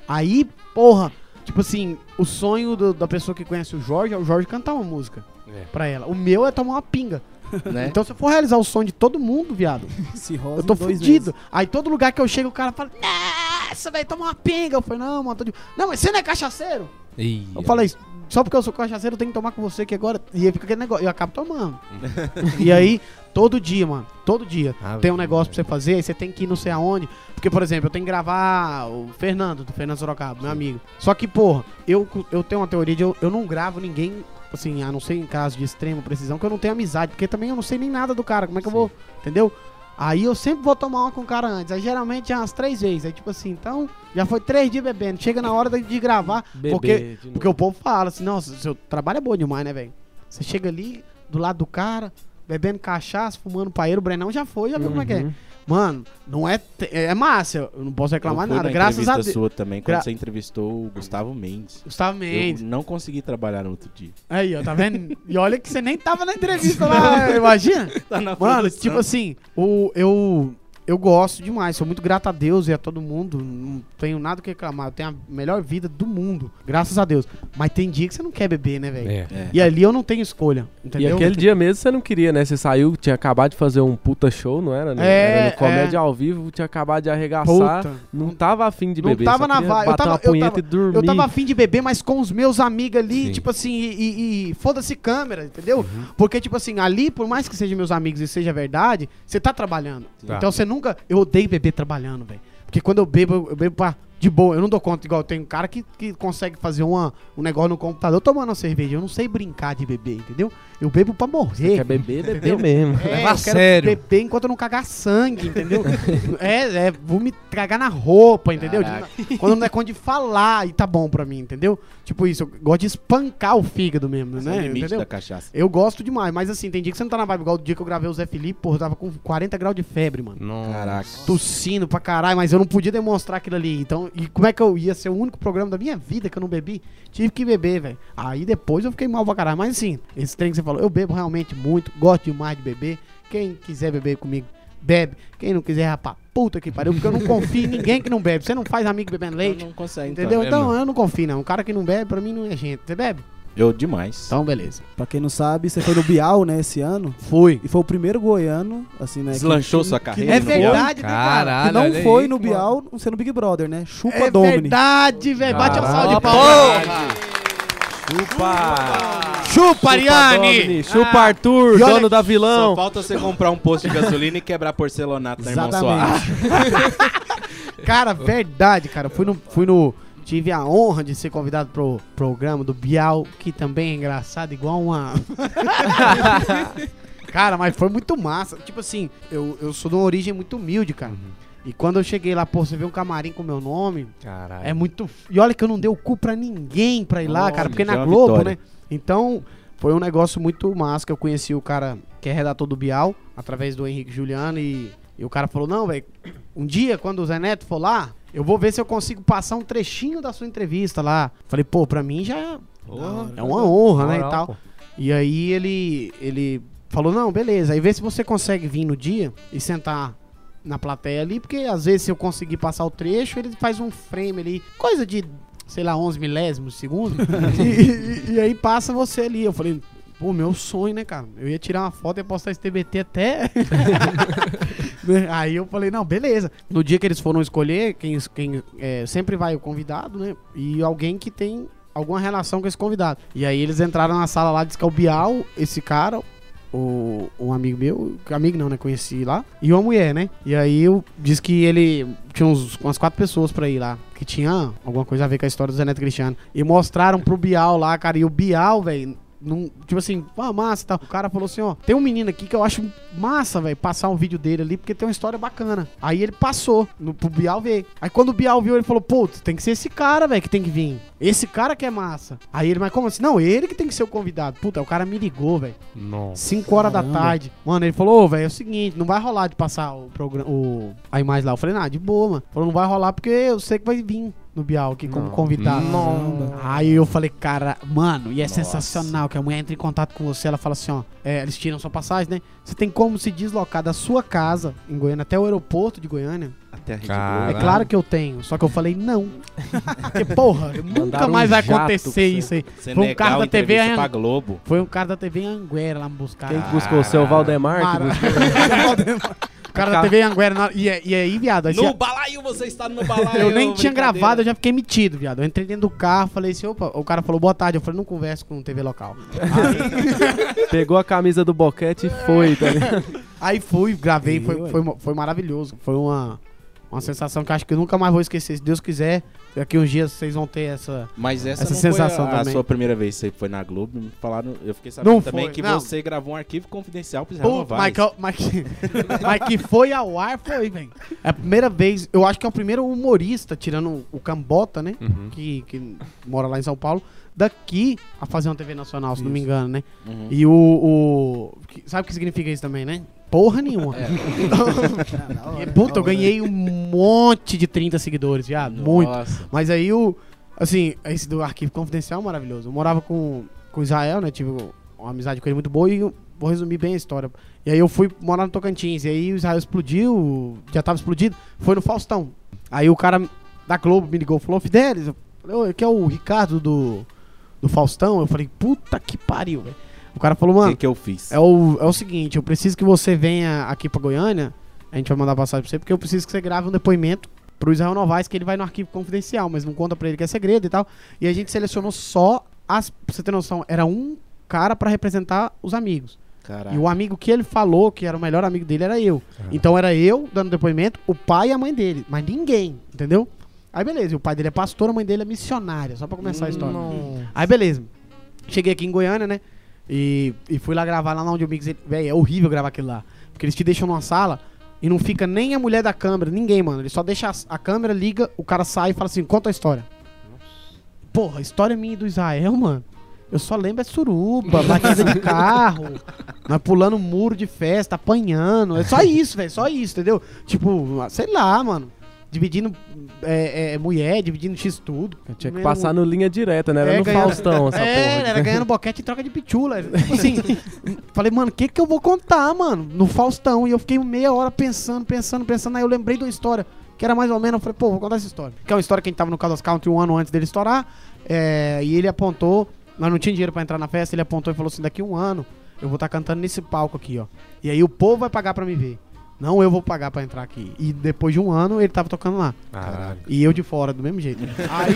aí, porra, tipo assim, o sonho do- da pessoa que conhece o Jorge é o Jorge cantar uma música É. pra ela. O meu é tomar uma pinga. né? Então, se eu for realizar o sonho de todo mundo, viado, eu tô fudido. Aí todo lugar que eu chego, o cara fala, nossa, velho, toma uma pinga. Eu falei, não, mano, tô de... Não, mas você não é cachaceiro? Ih, Eu falei, só porque eu sou cachaceiro, eu tenho que tomar com você que agora. E aí fica aquele negócio, eu acabo tomando. e aí, todo dia, mano, todo dia, Ah, tem um negócio pra você fazer, aí você tem que ir não sei aonde. Porque, por exemplo, eu tenho que gravar o Fernando, do Fernando Sorocaba, meu amigo. Só que, porra, eu, eu tenho uma teoria de eu, eu não gravo ninguém, assim, a não ser em caso de extrema precisão, que eu não tenho amizade, porque também eu não sei nem nada do cara, como é que eu vou, entendeu? Aí eu sempre vou tomar uma com o cara antes. Aí geralmente é umas três vezes. Aí tipo assim, então já foi três dias bebendo. Chega na hora de- gravar. Bebê porque de porque o povo fala assim, nossa, seu trabalho é bom demais, né, velho? Você chega ali, do lado do cara, bebendo cachaça, fumando paeiro, o Brenão já foi, já viu como é que é. Massa, não é. É massa, eu não posso reclamar Eu fui nada. na Graças a entrevista Deus. sua também, quando Gra- você entrevistou o Gustavo Mendes. Gustavo Mendes. Eu não consegui trabalhar no outro dia. Aí, ó, tá vendo? E olha que você nem tava na entrevista lá, imagina? Tá na Mano, produção. tipo assim, o, eu, eu gosto demais, sou muito grato a Deus e a todo mundo. Não tenho nada que reclamar. Eu tenho a melhor vida do mundo, graças a Deus. Mas tem dia que você não quer beber, né, velho? É. É. E ali eu não tenho escolha, E entendeu? aquele dia mesmo você não queria, né? Você saiu, tinha acabado de fazer um puta show, não era? né? É, era no comédia é. ao vivo, tinha acabado de arregaçar. Puta. Não tava afim de Não beber. tava só na vibe. Eu tava- uma eu tava- e dormir. Eu tava afim de beber, mas com os meus amigos ali, Sim. tipo assim, e, e- e foda-se câmera, entendeu? Uhum. Porque, tipo assim, ali, por mais que sejam meus amigos e seja verdade, você tá trabalhando. Tá. Então você nunca. Eu odeio beber trabalhando, velho. Porque quando eu bebo, eu- bebo pra. De boa, eu não dou conta. Igual tem um cara que, que consegue fazer uma, um negócio no computador tomando uma cerveja. Eu não sei brincar de beber, entendeu? Eu bebo pra morrer. Quer beber, beber mesmo. É, Leva a sério. beber enquanto eu não cagar sangue, entendeu? é, é, vou me cagar na roupa, entendeu? Quando não é conta de falar e tá bom pra mim, entendeu? Tipo isso, eu gosto de espancar o fígado mesmo, Esse é o né? limite Entendeu? da cachaça. Eu gosto demais, mas assim, tem dia que você não tá na vibe, igual o dia que eu gravei o Zé Felipe, porra, eu tava com 40 graus de febre, mano. Nossa. Caraca. Tossindo pra caralho, mas eu não podia demonstrar aquilo ali. Então, e como é que eu ia ser o único programa da minha vida que eu não bebi? Tive que beber, velho. Aí depois eu fiquei mal pra caralho. Mas assim, esse trem que você falou, eu bebo realmente muito, gosto demais de beber. Quem quiser beber comigo, bebe. Quem não quiser, rapaz, puta que pariu, porque eu não confio em ninguém que não bebe. Você não faz amigo bebendo leite, Não consegue, entendeu? então. Então eu não confio, não. Um cara que não bebe, pra mim não é gente. Você bebe? Eu demais. Então, beleza. Pra quem não sabe, você foi no Bial, né, esse ano. Fui. E foi o primeiro goiano, assim, né? Deslanchou que- sua que carreira É no verdade, né, cara? Caralho, Que não foi aí, no. Bial sendo Big Brother, né? Chupa É Domini. verdade, velho. Bate Caralho. salve de palmas. Chupa! Chupa, Ariane! Domini, Chupa Arthur, E olha- dono da Só vilão. falta você comprar um posto de gasolina e quebrar porcelanato na irmão Soares. Exatamente. Cara, verdade, cara. Eu Fui no, fui no. Tive a honra de ser convidado pro programa do Bial, que também é engraçado, igual uma. cara, mas foi muito massa. Tipo assim, eu, eu sou de uma origem muito humilde, cara. E quando eu cheguei lá, pô, você vê um camarim com meu nome, Caralho. é muito. E olha que eu não dei o cu pra ninguém pra ir lá, Olha, cara, porque na Globo, vitória. né? Então, foi um negócio muito massa que eu conheci o cara que é redator do Bial, através do Henrique Juliano, e, e o cara falou: não, velho, um dia, quando o Zé Neto for lá, eu vou ver se eu consigo passar um trechinho da sua entrevista lá. Falei, pô, pra mim já é- é uma honra, né? E tal. pô. E aí ele, ele falou, não, beleza, aí vê se você consegue vir no dia e sentar na plateia ali, porque às vezes se eu conseguir passar o trecho, ele faz um frame ali, coisa de, sei lá, 11 milésimos de segundo, e, e- e aí passa você ali. Eu falei, pô, meu sonho, né, cara? Eu ia tirar uma foto e ia postar esse TBT até... Né? Aí eu falei, não, beleza. No dia que eles foram escolher, quem, quem é, sempre vai o convidado, né? E alguém que tem alguma relação com esse convidado. E aí eles entraram na sala lá, disse que é o Bial, esse cara, o, um amigo meu, amigo não, né? Conheci lá, e uma mulher, né? E aí eu disse que ele tinha uns, umas quatro pessoas pra ir lá, que tinha alguma coisa a ver com a história do Zé Neto Cristiano. E mostraram pro Bial lá, cara, e o Bial, velho. Num, tipo assim, ah, massa e tal. O cara falou assim: ó, tem um menino aqui que eu acho massa, velho, passar um vídeo dele ali, porque tem uma história bacana. Aí ele passou no, pro Bial ver. Aí quando o Bial viu, ele falou: putz, tem que ser esse cara, velho, que tem que vir. Esse cara que é massa. Aí ele, mas como assim? Não, ele que tem que ser o convidado. Puta, o cara me ligou, velho. Nossa. 5 horas da tarde. Mano, ele falou, ô, velho, é o seguinte, não vai rolar de passar o programa, o, a imagem lá. Eu falei, nada, de boa, mano. Falou, não vai rolar porque eu sei que vai vir no Bial aqui como Não. convidado. Não. Aí eu falei, cara, mano, e é sensacional que a mulher entra em contato com você, ela fala assim, ó, é, eles tiram sua passagem, né? Você tem como se deslocar da sua casa em Goiânia até o aeroporto de Goiânia? Até a Rede Caralho. Globo. É claro que eu tenho, só que eu falei, não. Porque, porra, nunca Mandaram mais um vai jato acontecer isso aí. Você Foi um negar cara da TV entrevista pra Globo. Foi um cara da TV Anguera lá me buscar. Quem que buscou? O seu Valdemar? que Mara- buscou? O cara da TV Anguera. na- E, e aí, viado, aí No você- balaio, você está no balaio. eu nem tinha brincadeira. gravado, eu já fiquei metido, viado. Eu entrei dentro do carro, falei assim, opa, o cara falou boa tarde. Eu falei, não converso com TV local. Aí, Pegou a camisa do boquete e foi, tá ligado? aí fui, gravei, E, foi, foi, foi maravilhoso. Foi uma, uma sensação que acho que eu nunca mais vou esquecer. Se Deus quiser, daqui uns dias vocês vão ter essa. Mas essa, Essa não sensação foi a, a também. sua primeira vez que você foi na Globo. Me falaram, eu fiquei sabendo Não também foi, que não. você gravou um arquivo confidencial pro Israel Novaes. mas, que, mas, que, mas que foi ao ar, foi, velho. É a primeira vez, eu acho que é o primeiro humorista, tirando o Cambota, né? Uhum. que, que mora lá em São Paulo, daqui a fazer uma TV nacional, se não me Isso. engano, né? Uhum. E o. o- sabe o que significa isso também, né? Porra nenhuma. E, puta, eu ganhei um monte de 30 seguidores, viado. Muito. Nossa. Mas aí o. Assim, esse do arquivo confidencial é maravilhoso. Eu morava com, com o Israel, né? Tive uma amizade com ele muito boa e vou resumir bem a história. E aí eu fui morar no Tocantins. E aí o Israel explodiu, já tava explodido, foi no Faustão. Aí o cara da Globo me ligou e falou, Fidelis, eu falei, "Ô, aqui é o Ricardo do, do Faustão. Eu falei, puta que pariu, velho. O cara falou, O mano, que, que eu fiz? é o, é o seguinte, eu preciso que você venha aqui pra Goiânia. A gente vai mandar passagem pra você, porque eu preciso que você grave um depoimento pro Israel Novaes, que ele vai no arquivo confidencial, mas não conta pra ele que é segredo e tal. E a gente selecionou só as. Pra você ter noção, era um cara pra representar os amigos. Caraca. E o amigo que ele falou que era o melhor amigo dele era eu. Então era eu dando depoimento, o pai e a mãe dele. Mas ninguém, entendeu? Aí beleza, o pai dele é pastor, a mãe dele é missionária, só pra começar a história. Aí beleza. Cheguei aqui em Goiânia, né? E, e fui lá gravar lá onde o Mix. Véi, é horrível gravar aquilo lá. Porque eles te deixam numa sala e não fica nem a mulher da câmera, ninguém, mano. Ele só deixa a, a câmera, liga, o cara sai e fala assim: conta a história. Porra, a história minha e do Israel, mano. Eu só lembro é suruba, batida de carro, nós pulando muro de festa, apanhando. É só isso, velho, só isso, entendeu? Tipo, sei lá, mano. Dividindo é, é, mulher, dividindo X tudo. Tinha que passar no linha direta, né? Era É, no ganhando- Faustão essa é, porra. era ganhando boquete em troca de pitula. Tipo assim, falei, mano, o que que eu vou contar, mano? No Faustão. E eu fiquei meia hora pensando, pensando, pensando. Aí eu lembrei de uma história que era mais ou menos. Eu falei, pô, vou contar essa história. Que é uma história que a gente tava no Caldas Country um ano antes dele estourar. é, e ele apontou nós não tinha dinheiro pra entrar na festa, ele apontou e falou assim: daqui um ano eu vou estar cantando nesse palco aqui, ó. E aí o povo vai pagar pra me ver. Não eu vou pagar pra entrar aqui. E depois de um ano ele tava tocando lá. Caralho. E eu de fora, do mesmo jeito. Aí,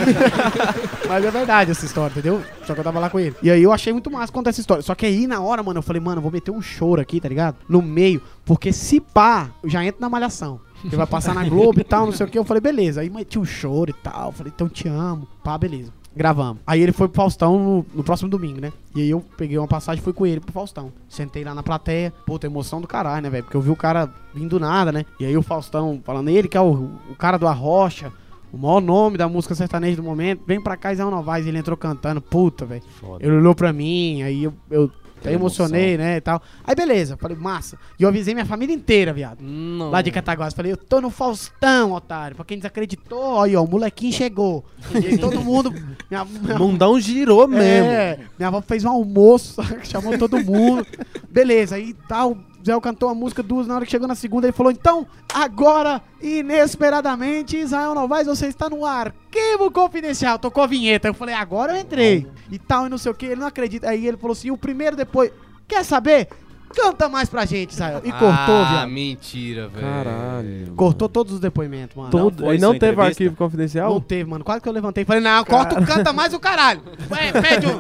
mas é verdade essa história, entendeu? Só que eu tava lá com ele. E aí eu achei muito massa contar essa história. Só que aí na hora, mano, eu falei, mano, eu vou meter um choro aqui, tá ligado? No meio. Porque se pá, eu já entro na malhação. Ele vai passar na Globo e tal, não sei o que. Eu falei, beleza. Aí meti um choro e tal. Eu falei, então te amo. Pá, beleza. Gravamos. Aí ele foi pro Faustão no, no próximo domingo, né? E aí eu peguei uma passagem e fui com ele pro Faustão. Sentei lá na plateia. Puta, emoção do caralho, né, velho? Porque eu vi o cara vindo do nada, né? E aí o Faustão falando, ele que é o, o cara do Arrocha. O maior nome da música sertaneja do momento. Vem pra cá, Zé Novaes. Ele entrou cantando. Puta, velho. Ele olhou pra mim, aí eu, eu Que emocionei, né, e tal. Aí beleza, falei, massa. E eu avisei minha família inteira, viado. Não. Lá de Cataguás. Falei, eu tô no Faustão, otário. Pra quem desacreditou, aí, ó, o molequinho chegou. E aí todo mundo... Minha, minha, Mundão girou mesmo. é, minha avó fez um almoço, chamou todo mundo. Beleza, aí tal. Zé cantou a música duas, na hora que chegou na segunda, ele falou: Então, agora, inesperadamente, Israel Novaes, você está no arquivo confidencial. Tocou a vinheta. Eu falei: Agora eu entrei. E tal, e não sei o que. Ele não acredita. Aí ele falou assim: O primeiro depois. Quer saber? Canta mais pra gente, Israel. E cortou, ah, viado. mentira, velho. Caralho. Cortou todos os depoimentos, mano. Todo... foi Ele não teve entrevista? arquivo confidencial? Não teve, mano. Quase que eu levantei e falei, não, corta, canta mais o caralho. Ué, pede um.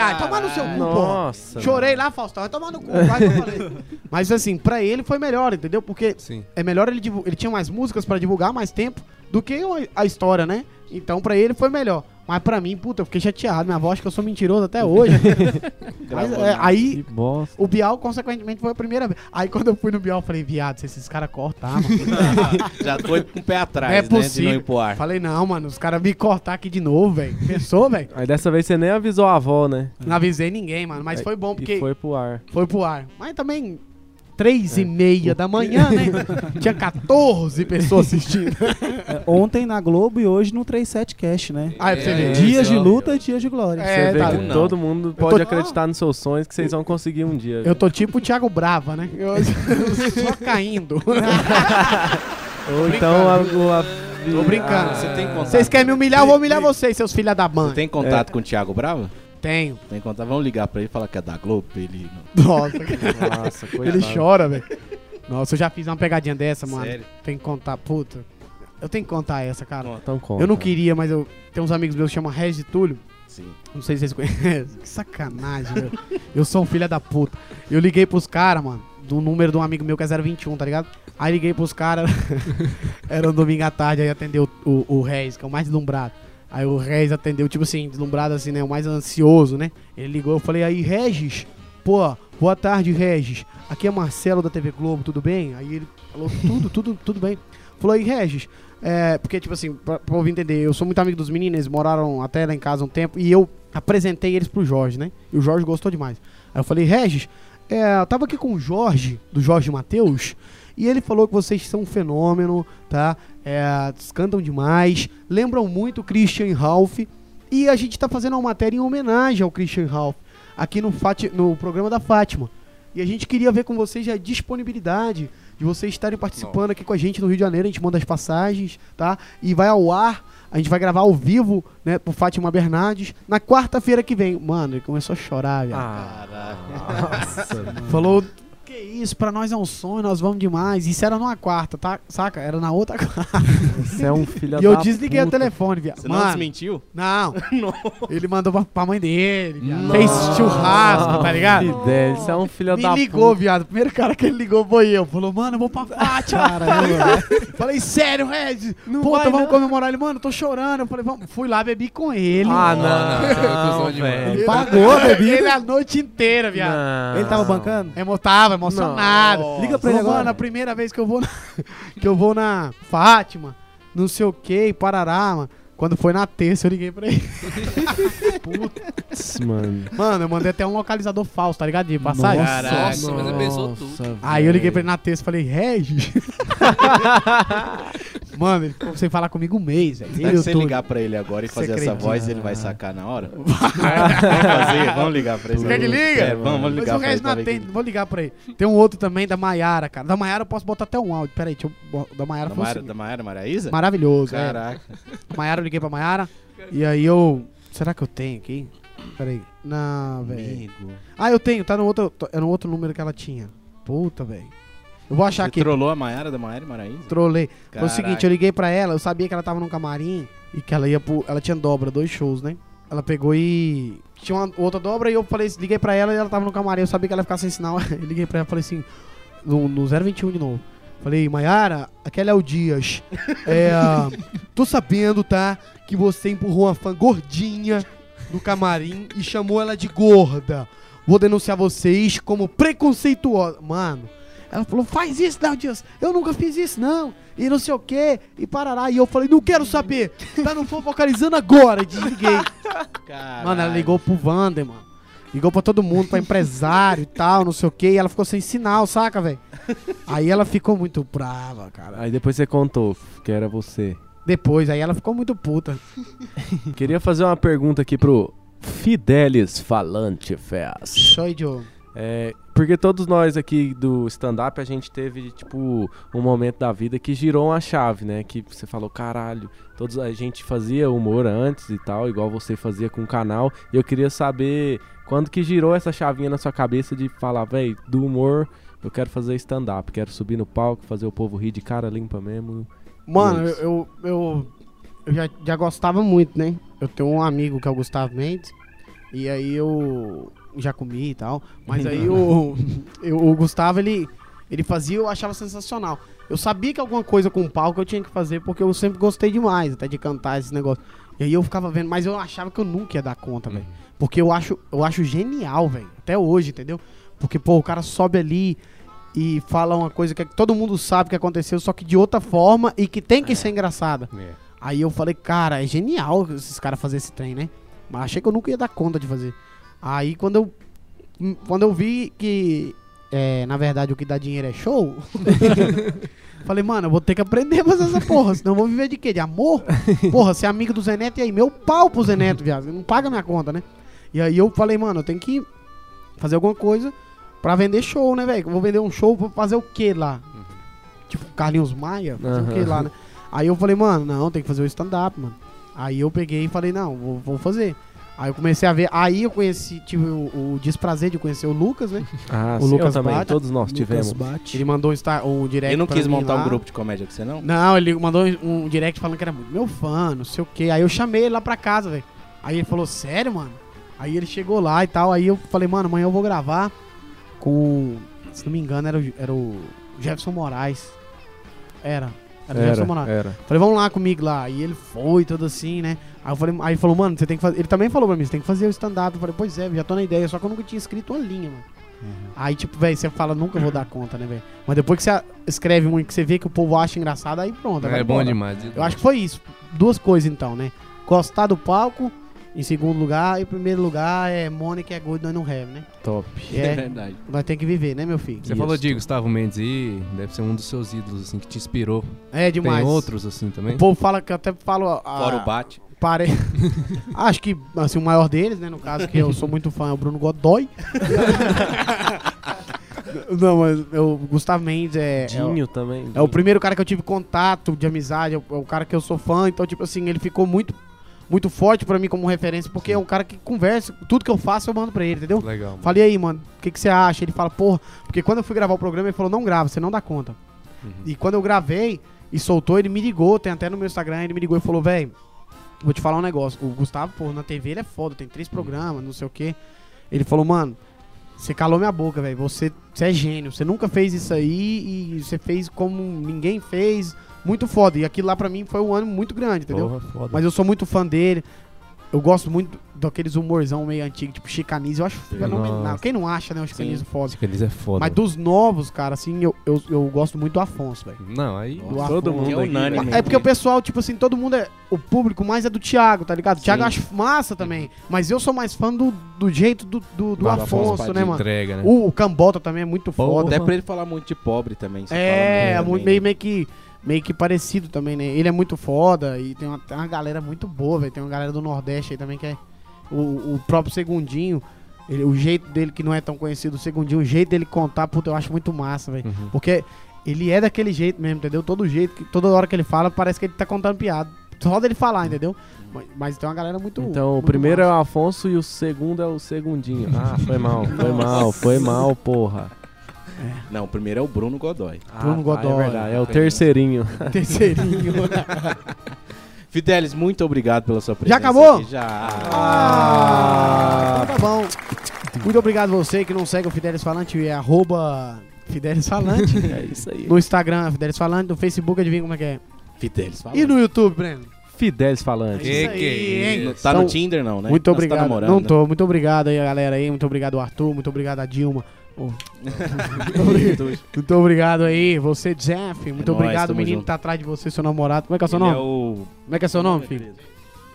Ah, toma no seu cu, porra. Nossa. Chorei lá, Faustão. Vai tomar no cu, quase que eu falei. Mas assim, pra ele foi melhor, entendeu? Porque Sim. é melhor ele divulgar. Ele tinha mais músicas pra divulgar mais tempo do que a- a história, né? Então pra ele foi melhor. Mas pra mim, puta, eu fiquei chateado. Minha avó acha que eu sou mentiroso até hoje. Mas, é, aí o Bial, consequentemente, foi a primeira vez. Aí quando eu fui no Bial, eu falei, viado, se esses caras cortar, mano. Já foi com o pé atrás, Não é né? De não possível. ir pro ar. Falei, não, mano, os caras me cortar aqui de novo, velho. Pensou, velho? Aí dessa vez você nem avisou a avó, né? Não avisei ninguém, mano. Mas Aí- foi bom, porque E foi pro ar. foi pro ar. Mas também, três e meia da manhã, né? Tinha 14 pessoas assistindo. É, ontem na Globo e hoje no 37 Cast, né? Aí pra você É, ver. dias de luta e dias de glória. É, você vê tá. que todo mundo pode tô- acreditar nos seus sonhos que vocês vão conseguir um dia. Eu tô tipo o Thiago Brava, né? Eu, só caindo. Ou então a, o- a- Tô brincando. Ah, Você tem contato? Vocês querem me humilhar, eu vou humilhar vocês, seus filha da Você mãe. tem contato com o Thiago Bravo? Tenho. Tem contato? Vamos ligar pra ele e falar que é da Globo. Ele... Nossa, Nossa, coitado. ele chora, velho. Nossa, eu já fiz uma pegadinha dessa, mano. Sério? Tem que contar, puta. Eu tenho que contar essa, cara. Então conta. Eu não queria, mas eu tem uns amigos meus que chamam Regis e Túlio. Sim. Não sei se vocês conhecem. Que sacanagem, meu. Eu sou um filho da puta. Eu liguei pros caras, mano, do número de um amigo meu que é 021, tá ligado? Aí liguei pros caras. Era um domingo à tarde, aí atendeu o, o Reis, que é o mais deslumbrado. Aí o Reis atendeu, tipo assim, deslumbrado assim, né? O mais ansioso, né? Ele ligou, eu falei, aí, Regis, pô, boa tarde, Regis. Aqui é Marcelo da TV Globo, tudo bem? Aí ele falou, tudo, tudo, tudo bem. Falou, aí, Regis, é, porque, tipo assim, pra, pra ouvir entender, eu sou muito amigo dos meninos, eles moraram até lá em casa um tempo, e eu apresentei eles pro Jorge, né? E o Jorge gostou demais. Aí eu falei, Regis, é, eu tava aqui com o Jorge, do Jorge Matheus, e ele falou que vocês são um fenômeno, tá? É, cantam demais, lembram muito o Christian Ralph, e a gente tá fazendo uma matéria em homenagem ao Christian Ralph, aqui no, Fati- no programa da Fátima. E a gente queria ver com vocês a disponibilidade de vocês estarem participando aqui com a gente no Rio de Janeiro. A gente manda as passagens, tá? E vai ao ar. A gente vai gravar ao vivo, né, pro Fátima Bernardes, na quarta-feira que vem. Mano, ele começou a chorar, velho. Ah, Caraca. Falou, que isso, pra nós é um sonho, nós vamos demais. Isso era numa quarta, tá? Saca? Era na outra quarta. você é um filho e eu desliguei o puta. telefone, viado. Você não Mano, desmentiu? não. Ele mandou pra, pra mãe dele, viado. Fez churrasco, tá ligado? Que ideia, Você é um filho Me da ligou, puta. viado. O primeiro cara que ele ligou foi eu. Falou, mano, eu vou pra Fátima. Falei, sério, Regis? Puta, vai vamos não. comemorar. Ele, mano, tô chorando. Eu falei, vamos. Fui lá, bebi com ele. Ah, não, não, cuzão demais. velho. Ele Pagou a bebida? Ele a noite inteira, viado. Não. Ele tava bancando? Emo tava emocionado. Nossa. Liga pra ele agora. mano, a primeira vez que eu vou na, que eu vou na Fátima, não sei o que, Parará, mano. Quando foi na terça, eu liguei pra ele. Putz, mano. Mano, eu mandei até um localizador falso, tá ligado? De passagem. Nossa. Caraca. Nossa, mas pensou tudo. Nossa, Aí eu liguei pra ele na terça e falei, Regis. Mano, ele ficou sem falar comigo um mês, velho. Se você ligar pra ele agora e Você fazer essa acredita? voz, ele vai sacar na hora? vamos fazer, vamos ligar pra ele. Você quer que liga? É, vamos, vamos Mas ligar o pra ele. não que- vou ligar pra ele. Tem um outro também da Maiara, cara. Da Maiara eu posso botar até um áudio. Pera aí, deixa eu. Da Maiara Da Maiara, da Maiara Maraíza? Maravilhoso, é. Caraca. Maiara, eu liguei pra Maiara. E aí eu. Será que eu tenho aqui? Peraí. Não, velho. Ah, eu tenho, tá no outro. É no outro número que ela tinha. Puta, velho. Eu vou achar Você aqui. trollou a Maiara da Maiara e Maraíza? Trolei. Foi o seguinte, eu liguei pra ela, eu sabia que ela tava num camarim e que ela ia pro. Ela tinha dobra, dois shows, né? Ela pegou e. Tinha uma outra dobra e eu falei, liguei pra ela e ela tava no camarim. Eu sabia que ela ia ficar sem sinal. Eu liguei pra ela e falei assim, no, no 021 de novo. Falei, Maiara, aquele é o Dias. É, tô sabendo, tá? Que você empurrou uma fã gordinha no camarim e chamou ela de gorda. Vou denunciar vocês como preconceituosa. Mano, ela falou, faz isso, Léo Dias. Eu nunca fiz isso, não. E não sei o quê. E parará. E eu falei, não quero saber. Tá no focalizando agora. E desliguei. Caralho. Mano, ela ligou pro Vander, mano. Ligou pra todo mundo, pra empresário e tal, não sei o quê. E ela ficou sem sinal, saca, velho? Aí ela ficou muito brava, cara. Aí depois você contou que era você. Depois, aí ela ficou muito puta. Queria fazer uma pergunta aqui pro Fidelis Falante Fest. Show, Joe. É, porque todos nós aqui do stand-up, a gente teve, tipo, um momento da vida que girou uma chave, né? Que você falou, caralho, todos a gente fazia humor antes e tal, igual você fazia com o canal. E eu queria saber quando que girou essa chavinha na sua cabeça de falar, véi, do humor eu quero fazer stand-up, quero subir no palco, fazer o povo rir de cara limpa mesmo. Mano, Isso. eu, eu, eu, eu já, já gostava muito, né? Eu tenho um amigo que é o Gustavo Mendes. E aí eu já comi e tal. Mas aí o, eu- o Gustavo, ele, ele fazia eu achava sensacional. Eu sabia que alguma coisa com palco eu tinha que fazer, porque eu sempre gostei demais, até de cantar esses negócios. E aí eu ficava vendo, mas eu achava que eu nunca ia dar conta, velho. Porque eu acho, eu acho genial, velho. Até hoje, entendeu? Porque, pô, o cara sobe ali e fala uma coisa que todo mundo sabe que aconteceu, só que de outra forma e que tem que ser engraçada. É. Aí eu falei, cara, é genial esses caras fazerem esse trem, né? Mas achei que eu nunca ia dar conta de fazer. Aí quando eu. Quando eu vi que. É, na verdade, o que dá dinheiro é show. falei, mano, eu vou ter que aprender a fazer essa porra, senão eu vou viver de quê? De amor? Porra, ser amigo do Zeneto e aí, meu pau pro Zeneto, viado. Não paga minha conta, né? E aí eu falei, mano, eu tenho que fazer alguma coisa pra vender show, né, velho? Vou vender um show pra fazer o quê lá? Tipo, Carlinhos Maia? Fazer o quê lá, né? Aí eu falei, mano, não, tem que fazer o stand-up, mano. Aí eu peguei e falei, não, vou, vou fazer. Aí eu comecei a ver, aí eu conheci, tive o, o desprazer de conhecer o Lucas, né? Ah, O sim, Lucas eu também, Bate. todos nós Lucas tivemos. Bate. Ele mandou um, star, um direct Ele não pra quis mim montar lá. um grupo de comédia com você, não? Não, ele mandou um direct falando que era meu fã, não sei o quê. Aí eu chamei ele lá pra casa, velho. Aí ele falou, sério, mano? Aí ele chegou lá e tal. Aí eu falei, mano, amanhã eu vou gravar com. Se não me engano, era o, era o Jefferson Moraes. Era. Era, Jefferson Era, era. Falei, vamos lá comigo lá. E ele foi, todo assim, né? Aí eu falei, aí ele falou, mano, você tem que fazer. Ele também falou pra mim, você tem que fazer o stand-up. Eu falei, pois é, já tô na ideia, só que eu nunca tinha escrito uma linha, mano. Aí, tipo, velho, você fala, nunca vou dar conta, né, velho? Mas depois que você escreve e que você vê que o povo acha engraçado, aí pronto. vai É bom demais. Eu acho que foi isso. Duas coisas então, né? Gostar do palco, em segundo lugar, e em primeiro lugar é Mônica é good, nós não have, né? Top. É é, verdade. nós tem que viver, né, meu filho? Você falou de Gustavo Mendes aí, deve ser um dos seus ídolos, assim, que te inspirou. É demais. Tem outros, assim, também? O povo fala que eu até falo. a- Fora o bate. Pare... Acho que assim, o maior deles, né? No caso, que eu sou muito fã, é o Bruno Godoy. Não, mas o Gustavo Mendes é. é Dinho também. É o primeiro cara que eu tive contato de amizade, é o, é o cara que eu sou fã, então, tipo assim, ele ficou muito, muito forte pra mim como referência, porque é um cara que conversa, tudo que eu faço eu mando pra ele, entendeu? Legal. mano. Falei aí, mano, o que, que você acha? Ele fala, porra, porque quando eu fui gravar o programa, ele falou, não grava, você não dá conta. E quando eu gravei e soltou, ele me ligou, tem até no meu Instagram, ele me ligou e falou, velho, vou te falar um negócio, o Gustavo, pô, na TV ele é foda, tem três programas, não sei o quê. Ele falou, mano, você calou minha boca, velho, você, você é gênio, você nunca fez isso aí e você fez como ninguém fez, muito foda. E aquilo lá pra mim foi um ano muito grande, entendeu? Porra. Mas eu sou muito fã dele. Eu gosto muito daqueles humorzão meio antigo, tipo Chicanismo. Eu acho fenomenal. Nossa. Quem não acha, né? O Chicanismo foda. Eles é foda. Mas dos novos, cara, assim, eu, eu, eu gosto muito do Afonso, velho. Não, aí... Do Todo Afonso. mundo é unânime. É porque o pessoal, tipo assim, todo mundo é. O público mais é do Thiago, tá ligado? O Thiago eu acho massa também. Mas eu sou mais fã do, do jeito do, do, do Afonso Afonso, né, mano? Entrega, né? O, o Cambota também é muito foda. Até pra ele falar muito de pobre também. É, também. meio, meio que meio que parecido também, né? Ele é muito foda e tem uma, tem uma galera muito boa, velho. Tem uma galera do Nordeste aí também que é o, o próprio Segundinho. ele- o jeito dele que não é tão conhecido, o Segundinho, o jeito dele contar, puta, eu acho muito massa, velho. Porque ele é daquele jeito mesmo, entendeu? Todo jeito, que, toda hora que ele fala, parece que ele tá contando piada. só dele falar, entendeu? Mas, mas tem uma galera muito. Então, o muito primeiro é massa. o Afonso e o segundo é o segundinho. Ah, foi mal, foi mal, foi mal, porra. Não, o primeiro é o Bruno Godoy. Bruno Ah, Godoy. É verdade, é o terceirinho. terceirinho. Fidelis, muito obrigado pela sua presença. Já acabou? aqui. Já. Ah, então tá bom. Muito obrigado a você que não segue o Fidelis Falante, é arroba Fidelis Falante. É isso aí. No Instagram, Fidelis Falante, no Facebook, adivinha como é que é. Fidelis, fala. E no YouTube, Breno? Fidelis falante. Que Isso que aí, é hein? Tá Então, no Tinder, não, né? Muito Não, você obrigado. Tá namorando, não tô. Muito obrigado aí, a galera aí. Muito obrigado, Arthur. Muito obrigado a Dilma. Oh. Muito obrigado aí, você, Jeff. Muito É obrigado, tamo menino junto. que tá atrás de você, seu namorado. Como é que é o seu Ele nome? é o... Como é que é seu nome, filho?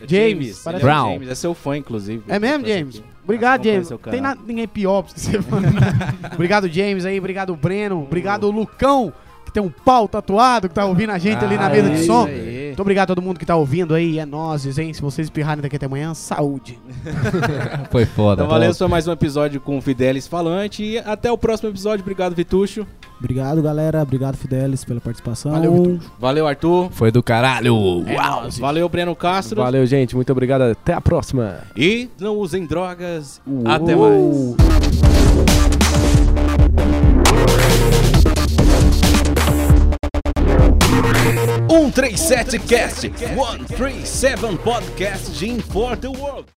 É James, ele é o Brown. James, é seu fã, inclusive. É mesmo, Esse James? aqui. Obrigado, Acompanha James. Tem canal. na- ninguém pior pra você obrigado, James aí. Obrigado, Breno. Obrigado, Lucão, que tem um pau tatuado, que tá ouvindo a gente ali na Ah, mesa de som. aí. Muito obrigado a todo mundo que tá ouvindo aí. É nós, hein? Se vocês espirrarem daqui até amanhã, saúde. Foi foda. Então valeu, foi mais um episódio com o Fidelis Falante. E até o próximo episódio. Obrigado, Vitucho. Obrigado, galera. Obrigado, Fidelis, pela participação. Valeu, Vitor. Valeu, Arthur. Foi do caralho. É. Valeu, Breno Castro. Valeu, gente. Muito obrigado. Até a próxima. E não usem drogas. Uou. Até mais. Um 37 Cast, 137 Podcast in for the World.